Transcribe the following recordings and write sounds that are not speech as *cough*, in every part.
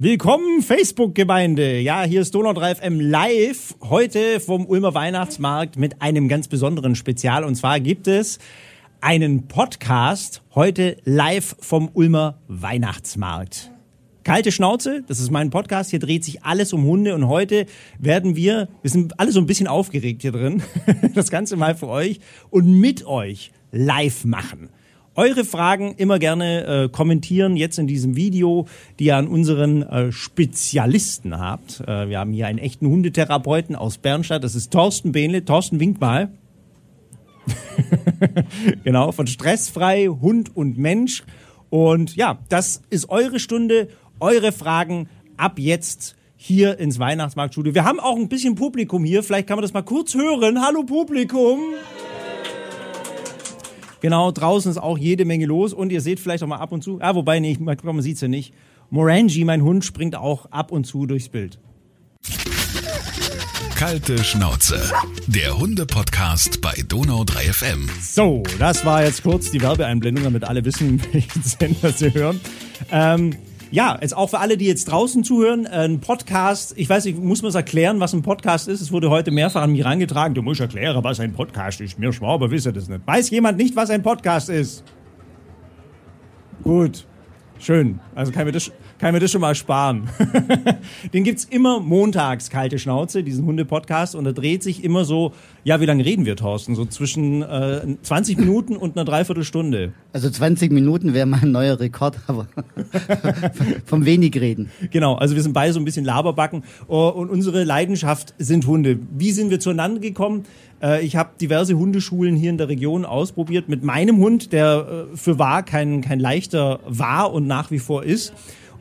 Willkommen Facebook-Gemeinde. Ja, hier ist 3 FM live. Heute vom Ulmer Weihnachtsmarkt mit einem ganz besonderen Spezial. Und zwar gibt es einen Podcast heute live vom Ulmer Weihnachtsmarkt. Kalte Schnauze, das ist mein Podcast. Hier dreht sich alles um Hunde und heute werden wir, wir sind alle so ein bisschen aufgeregt hier drin, *laughs* das Ganze mal für euch und mit euch live machen. Eure Fragen immer gerne äh, kommentieren jetzt in diesem Video, die ihr an unseren äh, Spezialisten habt. Äh, wir haben hier einen echten Hundetherapeuten aus Bernstadt. Das ist Thorsten Behnle. Thorsten, winkt mal. *laughs* genau, von Stressfrei, Hund und Mensch. Und ja, das ist eure Stunde, eure Fragen ab jetzt hier ins Weihnachtsmarktstudio. Wir haben auch ein bisschen Publikum hier. Vielleicht kann man das mal kurz hören. Hallo Publikum. Genau, draußen ist auch jede Menge los und ihr seht vielleicht auch mal ab und zu, ja, wobei, nee, man sieht's ja nicht. Morangi, mein Hund, springt auch ab und zu durchs Bild. Kalte Schnauze, der Hunde-Podcast bei Donau 3 FM. So, das war jetzt kurz die Werbeeinblendung, damit alle wissen, *laughs* welchen Sender sie hören. Ähm, ja, jetzt auch für alle, die jetzt draußen zuhören, ein Podcast, ich weiß nicht, muss man es erklären, was ein Podcast ist? Es wurde heute mehrfach an mich herangetragen, du musst erklären, was ein Podcast ist. Mir Schwaber wisse das nicht. Weiß jemand nicht, was ein Podcast ist? Gut, schön. Also kann mir das, kann mir das schon mal sparen. *laughs* Den gibt's immer montags, kalte Schnauze, diesen Hunde-Podcast. Und da dreht sich immer so, ja, wie lange reden wir, Thorsten? So zwischen äh, 20 Minuten und einer Dreiviertelstunde. Also 20 Minuten wäre mein neuer Rekord, aber *laughs* vom wenig reden. Genau, also wir sind beide so ein bisschen Laberbacken. Oh, und unsere Leidenschaft sind Hunde. Wie sind wir zueinander gekommen? Äh, ich habe diverse Hundeschulen hier in der Region ausprobiert mit meinem Hund, der äh, für wahr kein, kein leichter war und nach wie vor ist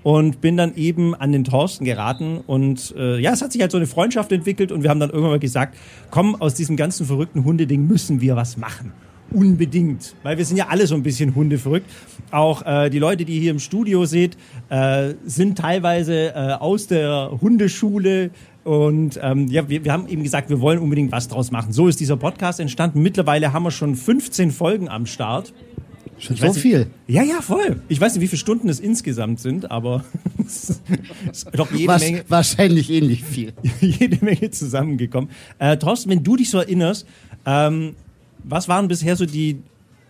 und bin dann eben an den Thorsten geraten und äh, ja, es hat sich halt so eine Freundschaft entwickelt und wir haben dann irgendwann mal gesagt, komm, aus diesem ganzen verrückten Hundeding müssen wir was machen. Unbedingt, weil wir sind ja alle so ein bisschen hundeverrückt. Auch äh, die Leute, die ihr hier im Studio seht, äh, sind teilweise äh, aus der Hundeschule, und ähm, ja, wir, wir haben eben gesagt, wir wollen unbedingt was draus machen. So ist dieser Podcast entstanden. Mittlerweile haben wir schon 15 Folgen am Start. Schon so viel? Ja, ja, voll. Ich weiß nicht, wie viele Stunden es insgesamt sind, aber *laughs* es ist doch jede Was, Menge, wahrscheinlich ähnlich viel. *laughs* jede Menge zusammengekommen. Äh, Thorsten, wenn du dich so erinnerst, ähm, was waren bisher so die,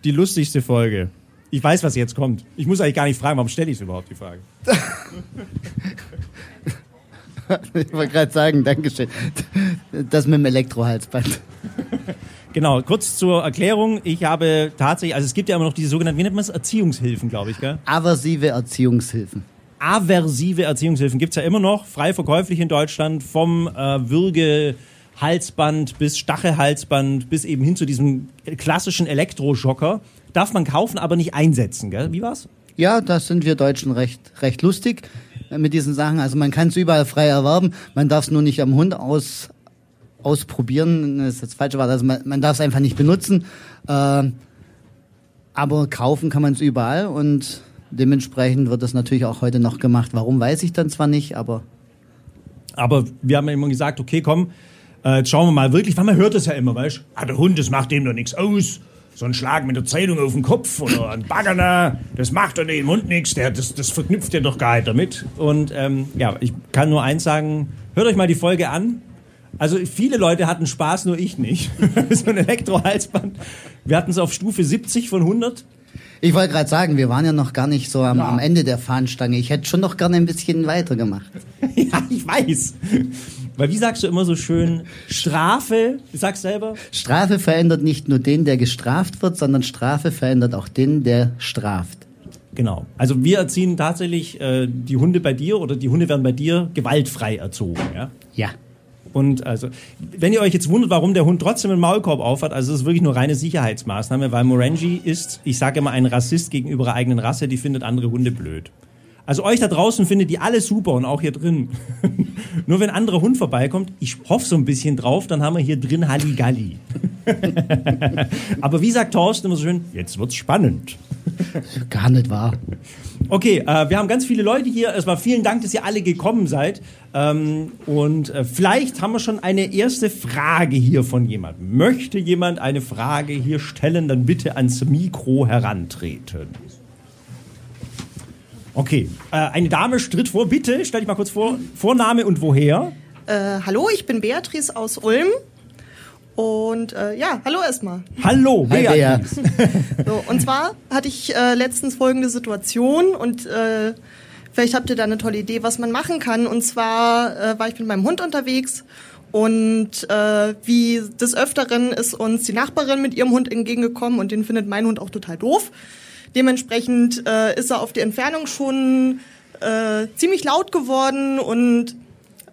die lustigste Folge? Ich weiß, was jetzt kommt. Ich muss eigentlich gar nicht fragen, warum stelle ich überhaupt die Frage? *laughs* ich wollte gerade sagen, Dankeschön. Das mit dem Elektrohalsband. Genau, kurz zur Erklärung. Ich habe tatsächlich, also es gibt ja immer noch diese sogenannten, wie nennt man es, Erziehungshilfen, glaube ich, gell? Aversive Erziehungshilfen. Aversive Erziehungshilfen gibt's ja immer noch, frei verkäuflich in Deutschland, vom äh, Würgehalsband bis Stachelhalsband bis eben hin zu diesem klassischen Elektroschocker. Darf man kaufen, aber nicht einsetzen, gell? Wie war's? Ja, da sind wir Deutschen recht, recht lustig äh, mit diesen Sachen. Also man kann es überall frei erwerben, man darf es nur nicht am Hund aus, ausprobieren, das ist das falsche Wort, also man, man darf es einfach nicht benutzen. Äh, aber kaufen kann man es überall und dementsprechend wird das natürlich auch heute noch gemacht. Warum weiß ich dann zwar nicht, aber Aber wir haben ja immer gesagt, okay, komm, äh, jetzt schauen wir mal wirklich, weil man hört es ja immer, weißt du? Ah, der Hund, das macht dem doch nichts aus. So ein Schlag mit der Zeitung auf den Kopf oder ein Baggerner, das macht doch dem Hund nichts, das, das verknüpft er doch gar nicht damit. Und ähm, ja, ich kann nur eins sagen, hört euch mal die Folge an. Also viele Leute hatten Spaß, nur ich nicht. *laughs* so ein Elektrohalsband. Wir hatten es auf Stufe 70 von 100. ich wollte gerade sagen, wir waren ja noch gar nicht so am, am Ende der Fahnenstange. Ich hätte schon noch gerne ein bisschen weitergemacht. *laughs* ja, ich weiß. Weil wie sagst du immer so schön, Strafe, du sagst selber, Strafe verändert nicht nur den, der gestraft wird, sondern Strafe verändert auch den, der straft. Genau. Also wir erziehen tatsächlich äh, die Hunde bei dir oder die Hunde werden bei dir gewaltfrei erzogen. Ja? Ja. Und also, wenn ihr euch jetzt wundert, warum der Hund trotzdem einen Maulkorb aufhat, also es ist wirklich nur reine Sicherheitsmaßnahme, weil Morangi ist, ich sage immer, ein Rassist gegenüber der eigenen Rasse, die findet andere Hunde blöd. Also euch da draußen findet die alle super und auch hier drin. *laughs* Nur wenn ein anderer Hund vorbeikommt, ich hoffe so ein bisschen drauf, dann haben wir hier drin Halligalli. *laughs* Aber wie sagt Thorsten immer so schön, jetzt wird's spannend. Gar nicht wahr. Okay, äh, wir haben ganz viele Leute hier. Erstmal vielen Dank, dass ihr alle gekommen seid. Ähm, und äh, vielleicht haben wir schon eine erste Frage hier von jemandem. Möchte jemand eine Frage hier stellen, dann bitte ans Mikro herantreten. Okay, äh, eine Dame stritt vor. Bitte, stell dich mal kurz vor. Vorname und woher? Äh, hallo, ich bin Beatrice aus Ulm. Und äh, ja, hallo erstmal. Hallo, Hi, Bea. Beatrice. *laughs* So, und zwar hatte ich äh, letztens folgende Situation und äh, vielleicht habt ihr da eine tolle Idee, was man machen kann. Und zwar äh, war ich mit meinem Hund unterwegs und äh, wie des Öfteren ist uns die Nachbarin mit ihrem Hund entgegengekommen und den findet mein Hund auch total doof. Dementsprechend äh, ist er auf die Entfernung schon äh, ziemlich laut geworden und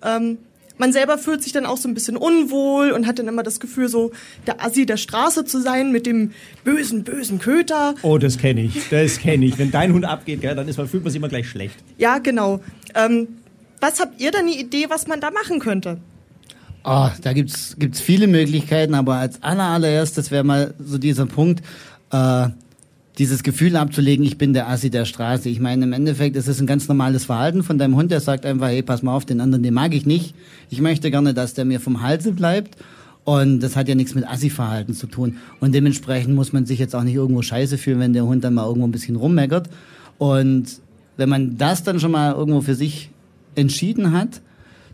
ähm, man selber fühlt sich dann auch so ein bisschen unwohl und hat dann immer das Gefühl, so der Assi der Straße zu sein mit dem bösen, bösen Köter. Oh, das kenne ich. Das kenne ich. Wenn dein Hund abgeht, gell, dann ist man, fühlt man sich immer gleich schlecht. Ja, genau. Ähm, was habt ihr denn eine Idee, was man da machen könnte? Oh, da gibt's gibt's viele Möglichkeiten, aber als aller allererstes wäre mal so dieser Punkt, äh, dieses Gefühl abzulegen, ich bin der Assi der Straße. Ich meine, im Endeffekt ist es ein ganz normales Verhalten von deinem Hund, der sagt einfach, hey, pass mal auf, den anderen, den mag ich nicht. Ich möchte gerne, dass der mir vom Halse bleibt. Und das hat ja nichts mit Assi-Verhalten zu tun. Und dementsprechend muss man sich jetzt auch nicht irgendwo scheiße fühlen, wenn der Hund dann mal irgendwo ein bisschen rummeckert. Und wenn man das dann schon mal irgendwo für sich entschieden hat,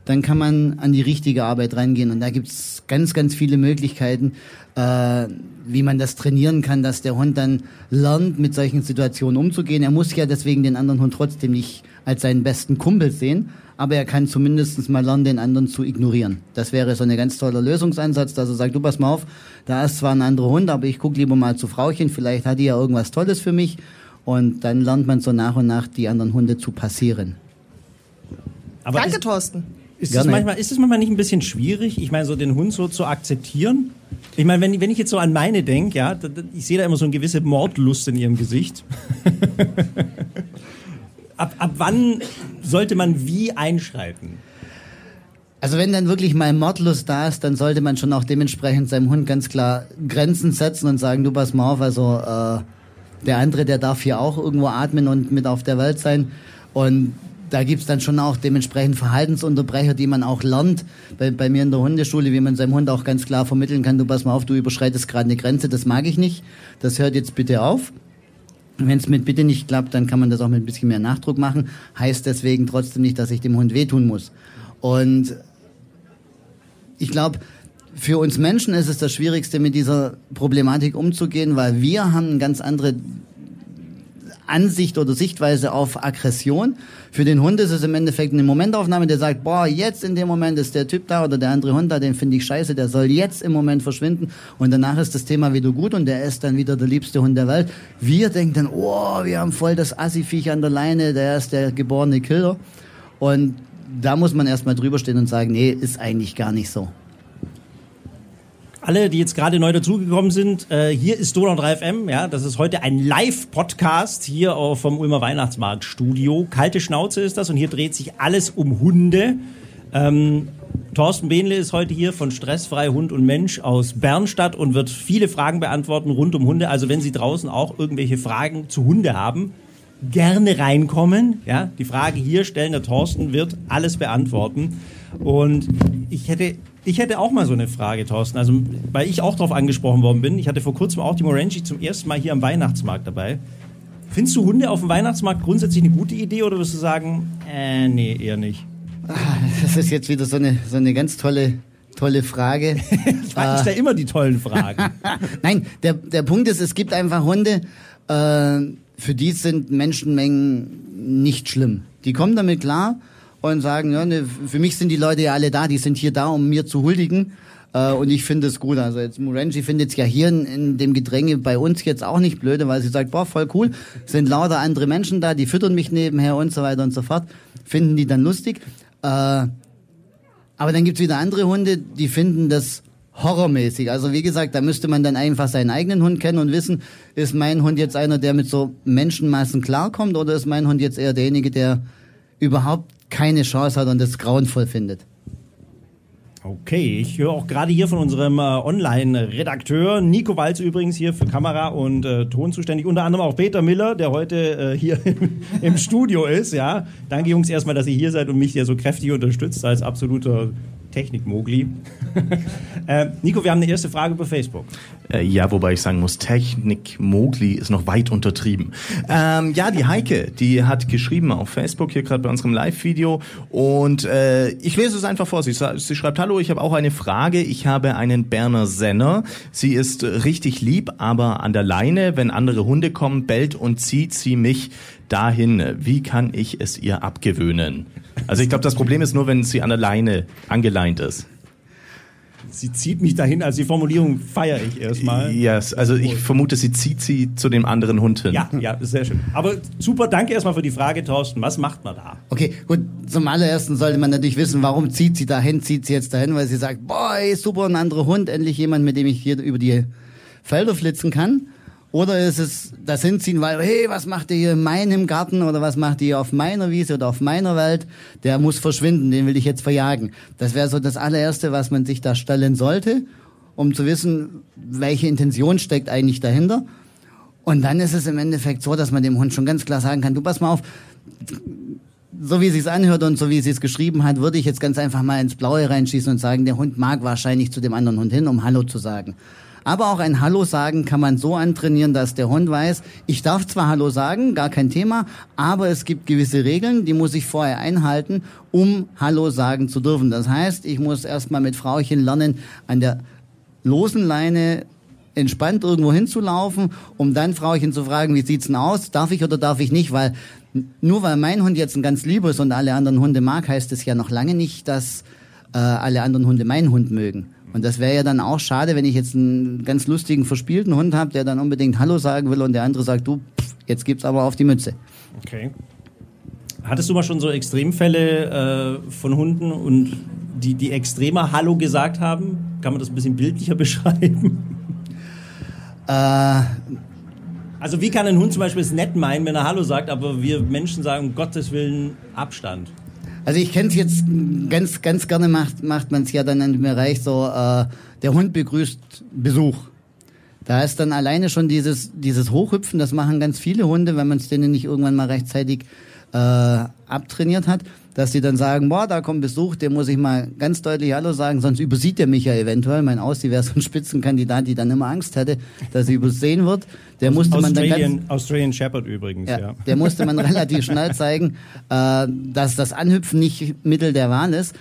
dann kann man an die richtige Arbeit rangehen. Und da gibt's ganz, ganz viele Möglichkeiten, äh, wie man das trainieren kann, dass der Hund dann lernt, mit solchen Situationen umzugehen. Er muss ja deswegen den anderen Hund trotzdem nicht als seinen besten Kumpel sehen, aber er kann zumindest mal lernen, den anderen zu ignorieren. Das wäre so ein ganz toller Lösungsansatz, dass er sagt, du pass mal auf, da ist zwar ein anderer Hund, aber ich guck lieber mal zu Frauchen, vielleicht hat die ja irgendwas Tolles für mich. Und dann lernt man so nach und nach die anderen Hunde zu passieren. Aber Danke, ist, Thorsten. Ist, es manchmal, ist es manchmal nicht ein bisschen schwierig, ich meine, so den Hund so zu akzeptieren? Ich meine, wenn, wenn ich jetzt so an meine denke, ja, ich sehe da immer so eine gewisse Mordlust in ihrem Gesicht. *laughs* ab, ab wann sollte man wie einschreiten? Also wenn dann wirklich mal Mordlust da ist, dann sollte man schon auch dementsprechend seinem Hund ganz klar Grenzen setzen und sagen, du pass mal auf, also äh, der andere, der darf hier auch irgendwo atmen und mit auf der Welt sein. Und da gibt's dann schon auch dementsprechend Verhaltensunterbrecher, die man auch lernt. Bei, bei mir in der Hundeschule, wie man seinem Hund auch ganz klar vermitteln kann, du pass mal auf, du überschreitest gerade eine Grenze, das mag ich nicht. Das hört jetzt bitte auf. Wenn es mit bitte nicht klappt, dann kann man das auch mit ein bisschen mehr Nachdruck machen. Heißt deswegen trotzdem nicht, dass ich dem Hund wehtun muss. Und ich glaube, für uns Menschen ist es das Schwierigste, mit dieser Problematik umzugehen, weil wir haben eine ganz andere Ansicht oder Sichtweise auf Aggression. Für den Hund ist es im Endeffekt eine Momentaufnahme, der sagt, boah, jetzt in dem Moment ist der Typ da oder der andere Hund da, den finde ich scheiße, der soll jetzt im Moment verschwinden und danach ist das Thema wieder gut und der ist dann wieder der liebste Hund der Welt. Wir denken dann, oh, wir haben voll das Assi-Viech an der Leine, der ist der geborene Killer. Und da muss man erstmal drüber stehen und sagen, nee, ist eigentlich gar nicht so. Alle, die jetzt gerade neu dazugekommen sind, äh, hier ist Donau 3 FM, ja, das ist heute ein Live-Podcast hier vom Ulmer Weihnachtsmarkt-Studio. Kalte Schnauze ist das und hier dreht sich alles um Hunde. Ähm, Thorsten Behnle ist heute hier von Stressfrei Hund und Mensch aus Bernstadt und wird viele Fragen beantworten rund um Hunde. Also wenn Sie draußen auch irgendwelche Fragen zu Hunde haben, gerne reinkommen. Ja, die Frage hier stellen, der Thorsten wird alles beantworten. Und ich hätte, ich hätte auch mal so eine Frage, Thorsten. Also, weil ich auch darauf angesprochen worden bin. Ich hatte vor kurzem auch die Morenchi zum ersten Mal hier am Weihnachtsmarkt dabei. Findest du Hunde auf dem Weihnachtsmarkt grundsätzlich eine gute Idee oder wirst du sagen, äh, nee, eher nicht? *laughs* Das ist jetzt wieder so eine, so eine ganz tolle, tolle Frage. *laughs* Ich frage dich da immer die tollen Fragen. *laughs* Nein, der, der Punkt ist, es gibt einfach Hunde, äh, für die sind Menschenmengen nicht schlimm. Die kommen damit klar und sagen, ja, ne, für mich sind die Leute ja alle da, die sind hier da, um mir zu huldigen. Äh, und ich finde es gut. Also jetzt Murenji findet es ja hier in, in dem Gedränge bei uns jetzt auch nicht blöde, weil sie sagt, boah, voll cool, sind lauter andere Menschen da, die füttern mich nebenher und so weiter und so fort. Finden die dann lustig. Äh, aber dann gibt's wieder andere Hunde, die finden das horrormäßig. Also wie gesagt, da müsste man dann einfach seinen eigenen Hund kennen und wissen, ist mein Hund jetzt einer, der mit so Menschenmassen klarkommt oder ist mein Hund jetzt eher derjenige, der überhaupt keine Chance hat und das grauenvoll findet. Okay, ich höre auch gerade hier von unserem äh, Online-Redakteur, Nico Walz übrigens hier für Kamera und äh, Ton zuständig, unter anderem auch Peter Miller, der heute äh, hier im, im Studio ist, ja. Danke Jungs erstmal, dass ihr hier seid und mich hier so kräftig unterstützt als absoluter Technik-Mogli. *laughs* äh, Nico, wir haben eine erste Frage über Facebook. Äh, ja, wobei ich sagen muss, Technik Mogli ist noch weit untertrieben. Ähm, ja, die Heike, die hat geschrieben auf Facebook hier gerade bei unserem Live-Video und äh, ich lese es einfach vor. Sie, sie schreibt, hallo, ich habe auch eine Frage. Ich habe einen Berner Senner. Sie ist richtig lieb, aber an der Leine, wenn andere Hunde kommen, bellt und zieht sie mich dahin. Wie kann ich es ihr abgewöhnen? Also ich glaube, das Problem ist nur, wenn sie an der Leine angeleint ist. Sie zieht mich dahin, also die Formulierung feiere ich erstmal. Yes, also ich vermute, sie zieht sie zu dem anderen Hund hin. Ja, ja, sehr schön. Aber super, danke erstmal für die Frage, Thorsten. Was macht man da? Okay, gut. Zum allerersten sollte man natürlich wissen, warum zieht sie dahin, zieht sie jetzt dahin, weil sie sagt, boah, super, ein anderer Hund, endlich jemand, mit dem ich hier über die Felder flitzen kann. Oder ist es das Hinziehen, weil, hey, was macht ihr hier in meinem Garten oder was macht ihr auf meiner Wiese oder auf meiner Welt? Der muss verschwinden, den will ich jetzt verjagen. Das wäre so das allererste, was man sich da stellen sollte, um zu wissen, welche Intention steckt eigentlich dahinter. Und dann ist es im Endeffekt so, dass man dem Hund schon ganz klar sagen kann, du pass mal auf, so wie sie es anhört und so wie sie es geschrieben hat, würde ich jetzt ganz einfach mal ins Blaue reinschießen und sagen, der Hund mag wahrscheinlich zu dem anderen Hund hin, um Hallo zu sagen. Aber auch ein Hallo sagen kann man so antrainieren, dass der Hund weiß, ich darf zwar Hallo sagen, gar kein Thema, aber es gibt gewisse Regeln, die muss ich vorher einhalten, um Hallo sagen zu dürfen. Das heißt, ich muss erstmal mit Frauchen lernen, an der losen Leine entspannt irgendwo hinzulaufen, um dann Frauchen zu fragen, wie sieht's denn aus? Darf ich oder darf ich nicht? Weil nur weil mein Hund jetzt ein ganz lieber ist und alle anderen Hunde mag, heißt es ja noch lange nicht, dass äh, alle anderen Hunde meinen Hund mögen. Und das wäre ja dann auch schade, wenn ich jetzt einen ganz lustigen, verspielten Hund habe, der dann unbedingt Hallo sagen will und der andere sagt, du, pff, jetzt gibt's aber auf die Mütze. Okay. Hattest du mal schon so Extremfälle äh, von Hunden und die, die extremer Hallo gesagt haben? Kann man das ein bisschen bildlicher *laughs* beschreiben? Äh, also wie kann ein Hund zum Beispiel es nett meinen, wenn er Hallo sagt, aber wir Menschen sagen, um Gottes Willen, Abstand? Also ich kenne es jetzt ganz, ganz gerne macht, macht man es ja dann im Bereich so, äh, der Hund begrüßt Besuch. Da ist dann alleine schon dieses, dieses Hochhüpfen, das machen ganz viele Hunde, wenn man es denen nicht irgendwann mal rechtzeitig äh, abtrainiert hat, dass sie dann sagen, boah, da kommt Besuch, dem muss ich mal ganz deutlich Hallo sagen, sonst übersieht er mich ja eventuell. Mein Aussie wäre so ein Spitzenkandidat, die dann immer Angst hätte, dass er übersehen wird. Der musste man dann ganz, Australian Shepherd übrigens, ja, ja. Der musste man *laughs* relativ schnell zeigen, äh, dass das Anhüpfen nicht Mittel der Wahl ist.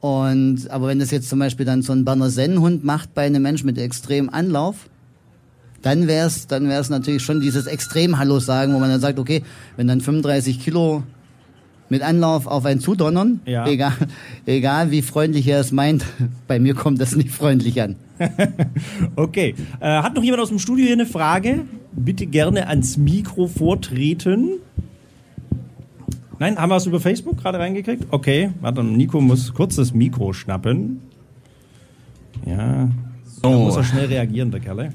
Und, aber wenn das jetzt zum Beispiel dann so ein Berner Sennenhund macht bei einem Mensch mit extrem Anlauf, dann wäre es dann wär's natürlich schon dieses Extrem-Hallo sagen, wo man dann sagt, okay, wenn dann 35 Kilo mit Anlauf auf einen zudonnern, ja. egal, egal wie freundlich er es meint, *laughs* bei mir kommt das nicht freundlich an. *laughs* okay. Äh, hat noch jemand aus dem Studio hier eine Frage? Bitte gerne ans Mikro vortreten. Nein, haben wir es über Facebook gerade reingekriegt? Okay, warte, Nico muss kurz das Mikro schnappen. Ja, so. da muss er schnell reagieren, der Kerle.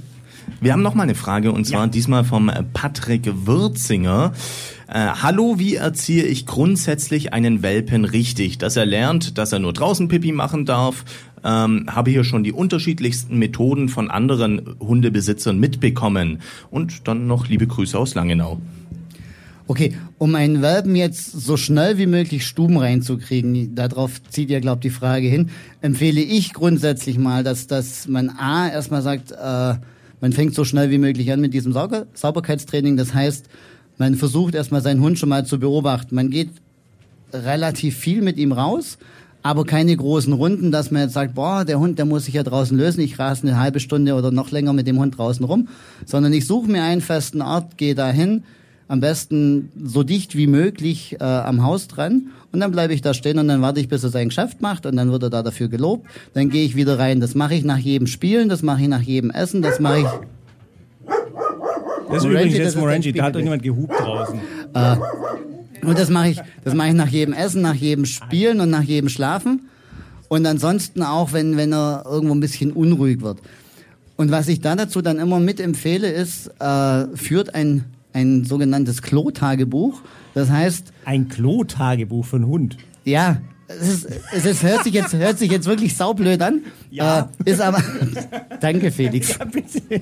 Wir haben noch mal eine Frage und zwar ja. diesmal vom Patrick Würzinger. Äh, Hallo, wie erziehe ich grundsätzlich einen Welpen richtig, dass er lernt, dass er nur draußen Pipi machen darf? Ähm, habe hier schon die unterschiedlichsten Methoden von anderen Hundebesitzern mitbekommen. Und dann noch liebe Grüße aus Langenau. Okay, um einen Welpen jetzt so schnell wie möglich Stuben reinzukriegen, darauf zieht ja, glaubt die Frage hin, empfehle ich grundsätzlich mal, dass, dass man A erstmal sagt, äh, man fängt so schnell wie möglich an mit diesem Sauber Sauberkeitstraining. Das heißt, man versucht erstmal seinen Hund schon mal zu beobachten. Man geht relativ viel mit ihm raus, aber keine großen Runden, dass man jetzt sagt, boah, der Hund, der muss sich ja draußen lösen, ich rase eine halbe Stunde oder noch länger mit dem Hund draußen rum, sondern ich suche mir einen festen Ort, gehe dahin, am besten so dicht wie möglich äh, am Haus dran und dann bleibe ich da stehen und dann warte ich, bis er sein Geschäft macht und dann wird er da dafür gelobt. Dann gehe ich wieder rein. Das mache ich nach jedem Spielen, das mache ich nach jedem Essen, das mache ich das ist Morangi, übrigens jetzt Morangi, da hat irgendjemand gehupt draußen. Äh, und das mache ich, das mache ich nach jedem Essen, nach jedem Spielen und nach jedem Schlafen. Und ansonsten auch, wenn, wenn er irgendwo ein bisschen unruhig wird. Und was ich da dazu dann immer mitempfehle, ist, äh, führt ein, ein sogenanntes Klo-Tagebuch. Das heißt. Ein Klo-Tagebuch für einen Hund. Ja, es, ist, es hört, sich jetzt, hört sich jetzt wirklich saublöd an. Ja. Äh, ist aber. danke, Felix. Ja, bitte.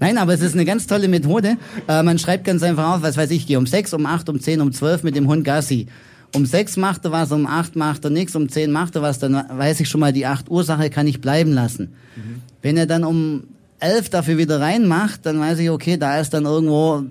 Nein, aber es ist eine ganz tolle Methode. Äh, man schreibt ganz einfach auf, was weiß ich, gehe um sechs, um acht, um zehn, um zwölf mit dem Hund Gassi. um sechs macht er was, um acht macht er nichts, um zehn macht er was, dann weiß ich schon mal, die acht Ursache kann ich bleiben lassen. Mhm. Wenn er dann um elf dafür wieder reinmacht, dann weiß ich, okay, da ist dann irgendwo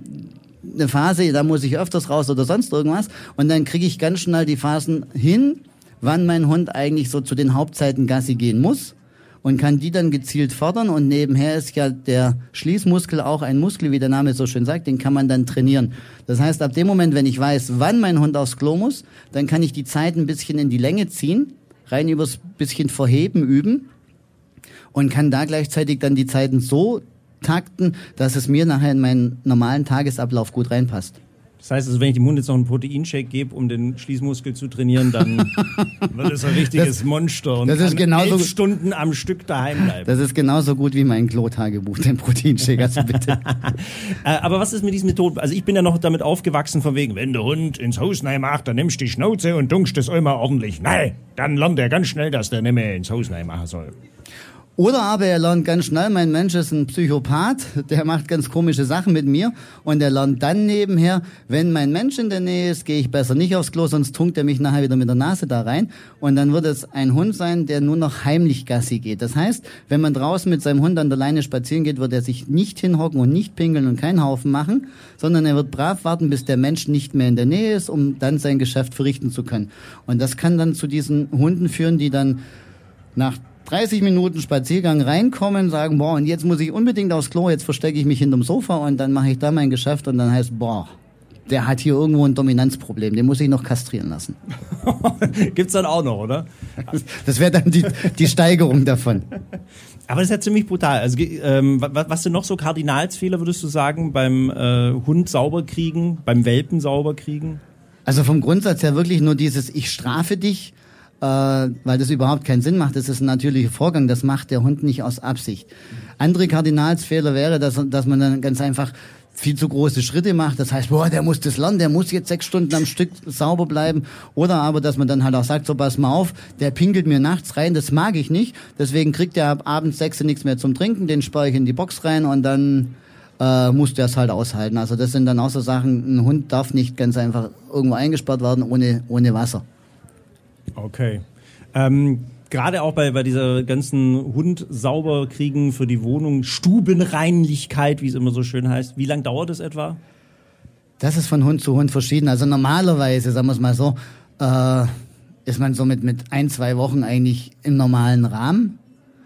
eine Phase, da muss ich öfters raus oder sonst irgendwas. Und dann kriege ich ganz schnell die Phasen hin, wann mein Hund eigentlich so zu den Hauptzeiten Gassi gehen muss und kann die dann gezielt fördern. Und nebenher ist ja der Schließmuskel auch ein Muskel, wie der Name so schön sagt, den kann man dann trainieren. Das heißt, ab dem Moment, wenn ich weiß, wann mein Hund aufs Klo muss, dann kann ich die Zeit ein bisschen in die Länge ziehen, rein übers bisschen Verheben üben und kann da gleichzeitig dann die Zeiten so takten, dass es mir nachher in meinen normalen Tagesablauf gut reinpasst. Das heißt also, wenn ich dem Hund jetzt noch einen Proteinshake gebe, um den Schließmuskel zu trainieren, dann *laughs* wird es ein richtiges das, Monster und das ist genauso, elf Stunden am Stück daheim bleiben. Das ist genauso gut wie mein Klo-Tagebuch, den Proteinshake, also bitte. *laughs* Äh, aber was ist mit diesen Methoden? Also ich bin ja noch damit aufgewachsen, von wegen, wenn der Hund ins Haus nein macht, dann nimmst du die Schnauze und dunkst es immer ordentlich. Nein, dann lernt er ganz schnell, dass der nicht mehr ins Haus nein machen soll. Oder aber er lernt ganz schnell, mein Mensch ist ein Psychopath, der macht ganz komische Sachen mit mir und er lernt dann nebenher, wenn mein Mensch in der Nähe ist, gehe ich besser nicht aufs Klo, sonst tunkt er mich nachher wieder mit der Nase da rein und dann wird es ein Hund sein, der nur noch heimlich Gassi geht. Das heißt, wenn man draußen mit seinem Hund an der Leine spazieren geht, wird er sich nicht hinhocken und nicht pinkeln und keinen Haufen machen, sondern er wird brav warten, bis der Mensch nicht mehr in der Nähe ist, um dann sein Geschäft verrichten zu können. Und das kann dann zu diesen Hunden führen, die dann nach 30 Minuten Spaziergang reinkommen, sagen, boah, und jetzt muss ich unbedingt aufs Klo, jetzt verstecke ich mich hinterm Sofa und dann mache ich da mein Geschäft und dann heißt, boah, der hat hier irgendwo ein Dominanzproblem, den muss ich noch kastrieren lassen. *laughs* Gibt's dann auch noch, oder? Das wäre dann die, die Steigerung davon. Aber das ist ja ziemlich brutal. Also, ähm, was, was sind noch so Kardinalsfehler, würdest du sagen, beim äh, Hund sauber kriegen, beim Welpen sauber kriegen? Also vom Grundsatz her wirklich nur dieses, ich strafe dich, äh, weil das überhaupt keinen Sinn macht. Das ist ein natürlicher Vorgang, das macht der Hund nicht aus Absicht. Andere Kardinalsfehler wäre, dass, dass man dann ganz einfach viel zu große Schritte macht. Das heißt, boah, der muss das lernen, der muss jetzt sechs Stunden am Stück sauber bleiben. Oder aber, dass man dann halt auch sagt, so pass mal auf, der pinkelt mir nachts rein, das mag ich nicht. Deswegen kriegt er ab abends sechs nichts mehr zum Trinken, den sperre ich in die Box rein und dann äh, muss der es halt aushalten. Also das sind dann auch so Sachen, ein Hund darf nicht ganz einfach irgendwo eingesperrt werden ohne, ohne Wasser. Okay. Ähm, Gerade auch bei, bei dieser ganzen Hund sauber kriegen für die Wohnung, Stubenreinlichkeit, wie es immer so schön heißt. Wie lange dauert es etwa? Das ist von Hund zu Hund verschieden. Also normalerweise, sagen wir es mal so, äh, ist man so mit, mit ein, zwei Wochen eigentlich im normalen Rahmen.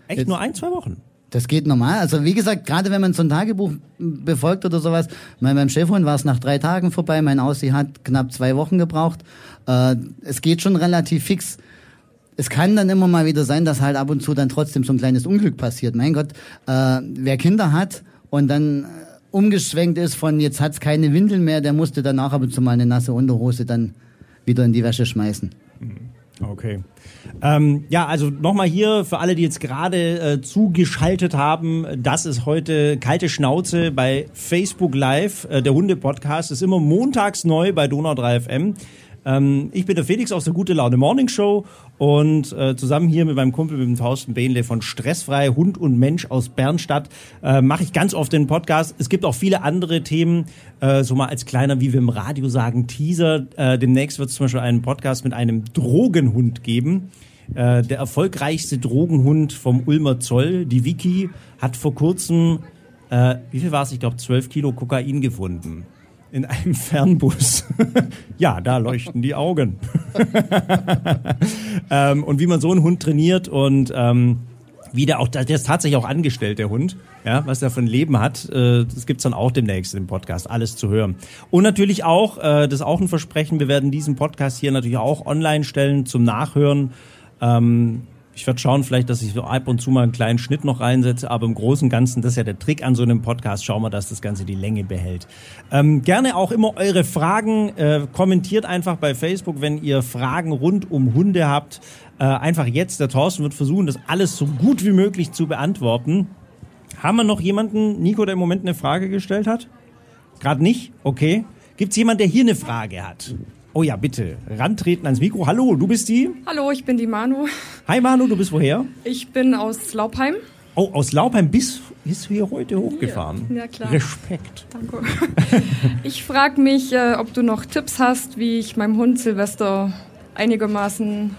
Echt Jetzt, nur ein, zwei Wochen? Das geht normal. Also wie gesagt, gerade wenn man so ein Tagebuch befolgt oder sowas, mein, beim Chefhund war es nach drei Tagen vorbei, mein Aussie hat knapp zwei Wochen gebraucht. Äh, es geht schon relativ fix. Es kann dann immer mal wieder sein, dass halt ab und zu dann trotzdem so ein kleines Unglück passiert. Mein Gott, äh, wer Kinder hat und dann äh, umgeschwenkt ist von jetzt hat's keine Windeln mehr, der musste danach ab und zu mal eine nasse Unterhose dann wieder in die Wäsche schmeißen. Okay. Ähm, ja, also nochmal hier für alle, die jetzt gerade äh, zugeschaltet haben, das ist heute kalte Schnauze bei Facebook Live. Äh, der Hunde-Podcast ist immer montags neu bei Donau 3 FM. Ähm, ich bin der Felix aus der Gute Laune Morning Show und äh, zusammen hier mit meinem Kumpel, mit dem Thorsten Behnle von Stressfrei Hund und Mensch aus Bernstadt äh, mache ich ganz oft den Podcast. Es gibt auch viele andere Themen, äh, so mal als kleiner, wie wir im Radio sagen, Teaser. Äh, demnächst wird es zum Beispiel einen Podcast mit einem Drogenhund geben. Äh, der erfolgreichste Drogenhund vom Ulmer Zoll, die Vicky, hat vor kurzem, äh, wie viel war es? Ich glaube, 12 Kilo Kokain gefunden in einem Fernbus. *laughs* ja, da leuchten die Augen. *laughs* ähm, und wie man so einen Hund trainiert und ähm, wie der auch, der ist tatsächlich auch angestellt, der Hund, ja, was der für ein Leben hat, äh, das gibt's dann auch demnächst im Podcast, alles zu hören. Und natürlich auch, äh, das ist auch ein Versprechen, wir werden diesen Podcast hier natürlich auch online stellen zum Nachhören. Ähm, ich werde schauen, vielleicht, dass ich so ab und zu mal einen kleinen Schnitt noch reinsetze, aber im Großen und Ganzen, das ist ja der Trick an so einem Podcast, schauen wir, dass das Ganze die Länge behält. Ähm, gerne auch immer eure Fragen, äh, kommentiert einfach bei Facebook, wenn ihr Fragen rund um Hunde habt. Äh, einfach jetzt, der Thorsten wird versuchen, das alles so gut wie möglich zu beantworten. Haben wir noch jemanden, Nico, der im Moment eine Frage gestellt hat? Gerade nicht? Okay. Gibt es jemanden, der hier eine Frage hat? Oh ja, bitte. Rantreten ans Mikro. Hallo, du bist die? Hallo, ich bin die Manu. Hi Manu, du bist woher? Ich bin aus Laubheim. Oh, aus Laubheim bis, bis hier heute hochgefahren. Ja, klar. Respekt. Danke. *laughs* Ich frage mich, äh, ob du noch Tipps hast, wie ich meinem Hund Silvester einigermaßen